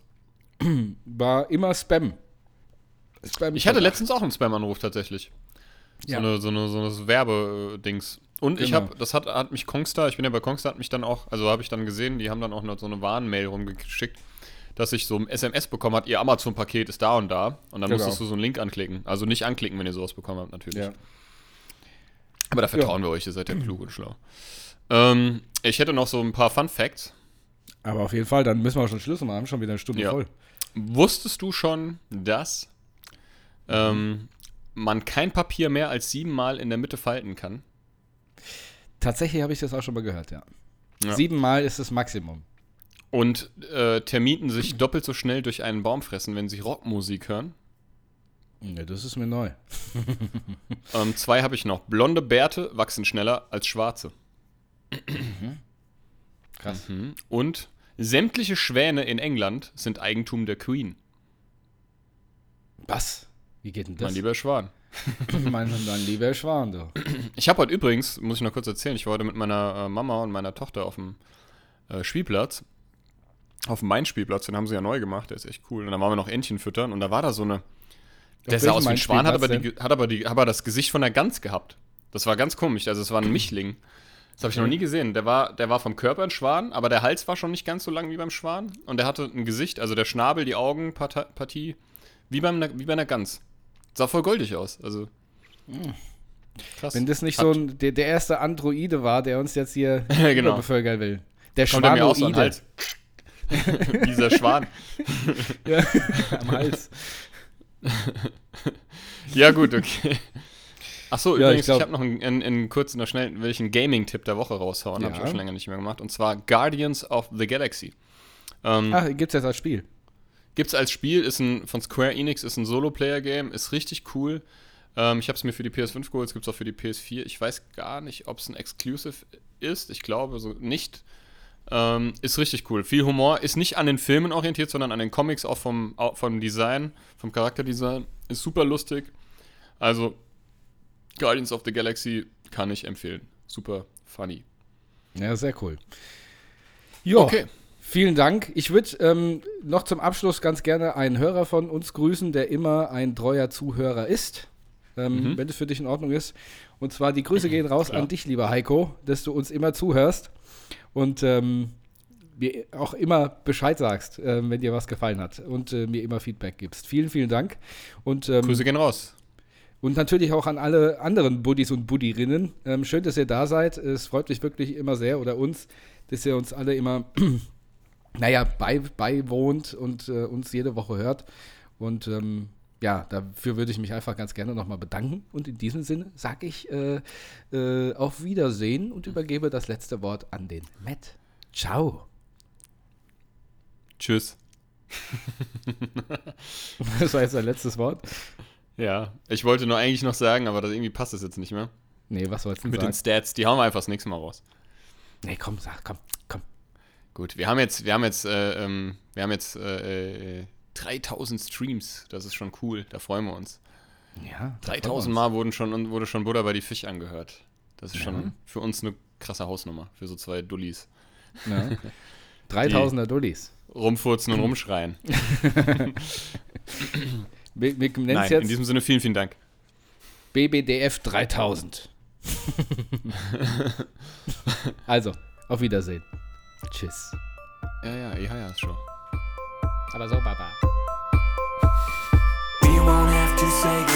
[SPEAKER 3] War immer Spam. Spam
[SPEAKER 2] Ich hatte letztens auch einen Spam-Anruf tatsächlich. So
[SPEAKER 3] Ja.
[SPEAKER 2] eine, so eine, so eine Werbedings. Und ich
[SPEAKER 3] Genau.
[SPEAKER 2] habe, das hat, hat mich Kongstar, ich bin ja bei Kongstar, hat mich dann auch, also habe ich dann gesehen, die haben dann auch noch so eine Warnmail rumgeschickt, dass ich so ein SMS bekommen hat, ihr Amazon-Paket ist da und da. Und dann
[SPEAKER 3] Genau.
[SPEAKER 2] musstest du so einen Link anklicken. Also nicht anklicken, wenn ihr sowas bekommen habt, natürlich.
[SPEAKER 3] Ja.
[SPEAKER 2] Aber da vertrauen wir euch, ihr seid ja klug und schlau. Ähm, ich hätte noch so ein paar Fun Facts.
[SPEAKER 3] Aber auf jeden Fall, dann müssen wir auch schon Schluss machen. Wir haben schon wieder eine Stunde
[SPEAKER 2] Ja.
[SPEAKER 3] voll.
[SPEAKER 2] Wusstest du schon, dass ähm, man kein Papier mehr als siebenmal in der Mitte falten kann?
[SPEAKER 3] Tatsächlich habe ich das auch schon mal gehört, ja.
[SPEAKER 2] Ja.
[SPEAKER 3] Siebenmal ist das Maximum.
[SPEAKER 2] Und äh, Termiten sich doppelt so schnell durch einen Baum fressen, wenn sie Rockmusik hören.
[SPEAKER 3] Ja, das ist mir neu.
[SPEAKER 2] Ähm, zwei habe ich noch. Blonde Bärte wachsen schneller als schwarze.
[SPEAKER 3] Krass.
[SPEAKER 2] Mhm. Und sämtliche Schwäne in England sind Eigentum der Queen.
[SPEAKER 3] Was? Wie geht denn das?
[SPEAKER 2] Mein lieber Schwan.
[SPEAKER 3] mein, mein lieber Schwan, du.
[SPEAKER 2] Ich habe heute übrigens, muss ich noch kurz erzählen, ich war heute mit meiner äh, Mama und meiner Tochter auf dem äh, Spielplatz. Auf dem Main-Spielplatz, den haben sie ja neu gemacht, der ist echt cool. Und dann waren wir noch Entchen füttern und da war da so eine. Der
[SPEAKER 3] Auf
[SPEAKER 2] sah aus wie ein Schwan, hat aber, die, hat, aber die, hat aber das Gesicht von der Gans gehabt. Das war ganz komisch. Also, es war ein Mischling. Das habe ich noch nie gesehen. Der war, der war vom Körper ein Schwan, aber der Hals war schon nicht ganz so lang wie beim Schwan. Und der hatte ein Gesicht, also der Schnabel, die Augenpartie, wie, beim, wie bei einer Gans. Sah voll goldig aus. Also. Krass.
[SPEAKER 3] Wenn das nicht
[SPEAKER 2] Hat-
[SPEAKER 3] so ein, der, der erste Androide war, der uns jetzt hier
[SPEAKER 2] Genau.
[SPEAKER 3] bevölkern will. Der
[SPEAKER 2] Kommt er mir auch so an
[SPEAKER 3] Schwanoide
[SPEAKER 2] Hals. Dieser Schwan.
[SPEAKER 3] ja, am Hals.
[SPEAKER 2] Ja, gut, okay. Achso,
[SPEAKER 3] Ja,
[SPEAKER 2] übrigens,
[SPEAKER 3] ich
[SPEAKER 2] ich habe noch einen, einen, einen kurzen, noch schnell, will ich einen Gaming-Tipp der Woche raushauen. Habe ich
[SPEAKER 3] Ja.
[SPEAKER 2] auch schon länger nicht mehr gemacht. Und zwar Guardians of the Galaxy. Ähm,
[SPEAKER 3] Ach, gibt's jetzt als Spiel.
[SPEAKER 2] Gibt's als Spiel, ist ein von Square Enix, ist ein Solo-Player-Game, ist richtig cool. Ähm, ich habe es mir für die PS5 geholt, es gibt es auch für die PS4. Ich weiß gar nicht, ob es ein Exclusive ist. Ich glaube so nicht. Ähm, ist richtig cool. Viel Humor. Ist nicht an den Filmen orientiert, sondern an den Comics, auch vom, auch vom Design, vom Charakterdesign. Ist super lustig. Also, Guardians of the Galaxy kann ich empfehlen. Super funny.
[SPEAKER 3] Ja, sehr cool. Jo,
[SPEAKER 2] Okay.
[SPEAKER 3] vielen Dank. Ich würde ähm, noch zum Abschluss ganz gerne einen Hörer von uns grüßen, der immer ein treuer Zuhörer ist. Ähm,
[SPEAKER 2] Mhm.
[SPEAKER 3] Wenn es für dich in Ordnung ist. Und zwar die Grüße gehen raus
[SPEAKER 2] Klar.
[SPEAKER 3] an dich, lieber Heiko, dass du uns immer zuhörst und ähm, mir auch immer Bescheid sagst, ähm, wenn dir was gefallen hat und äh, mir immer Feedback gibst. Vielen, vielen Dank. Und, ähm,
[SPEAKER 2] Grüße gehen raus.
[SPEAKER 3] Und natürlich auch an alle anderen Buddies und Buddierinnen. Ähm, schön, dass ihr da seid. Es freut mich wirklich immer sehr oder uns, dass ihr uns alle immer, naja, bei, beiwohnt und äh, uns jede Woche hört. Und ähm, ja, dafür würde ich mich einfach ganz gerne nochmal bedanken. Und in diesem Sinne sage ich äh, äh, auf Wiedersehen und übergebe das letzte Wort an den Matt. Ciao.
[SPEAKER 2] Tschüss.
[SPEAKER 3] Das war jetzt dein letztes Wort.
[SPEAKER 2] Ja, ich wollte nur eigentlich noch sagen, aber das, irgendwie passt das jetzt nicht mehr.
[SPEAKER 3] Nee, was sollst du
[SPEAKER 2] Mit
[SPEAKER 3] sagen?
[SPEAKER 2] den Stats, die hauen wir einfach das nächste Mal raus.
[SPEAKER 3] Nee, komm, sag, komm, komm.
[SPEAKER 2] Gut, wir haben jetzt, wir haben jetzt, äh, ähm, wir haben jetzt äh, äh, 3000 Streams. Das ist schon cool. Da freuen wir uns.
[SPEAKER 3] Ja,
[SPEAKER 2] 3000 Mal wurden schon, wurde schon Buddha bei die Fisch angehört. Das ist
[SPEAKER 3] Ja.
[SPEAKER 2] schon für uns eine krasse Hausnummer. Für so zwei Dullis.
[SPEAKER 3] Ja. 3000er Dullis.
[SPEAKER 2] Rumfurzen und rumschreien.
[SPEAKER 3] Wir, wir
[SPEAKER 2] Nein,
[SPEAKER 3] es
[SPEAKER 2] in
[SPEAKER 3] jetzt
[SPEAKER 2] diesem Sinne vielen, vielen Dank.
[SPEAKER 3] BBDF 3000. also, auf Wiedersehen. Tschüss.
[SPEAKER 2] Ja, ja, ja, ja, ist schon.
[SPEAKER 3] Aber so, Baba.
[SPEAKER 1] We won't have to say.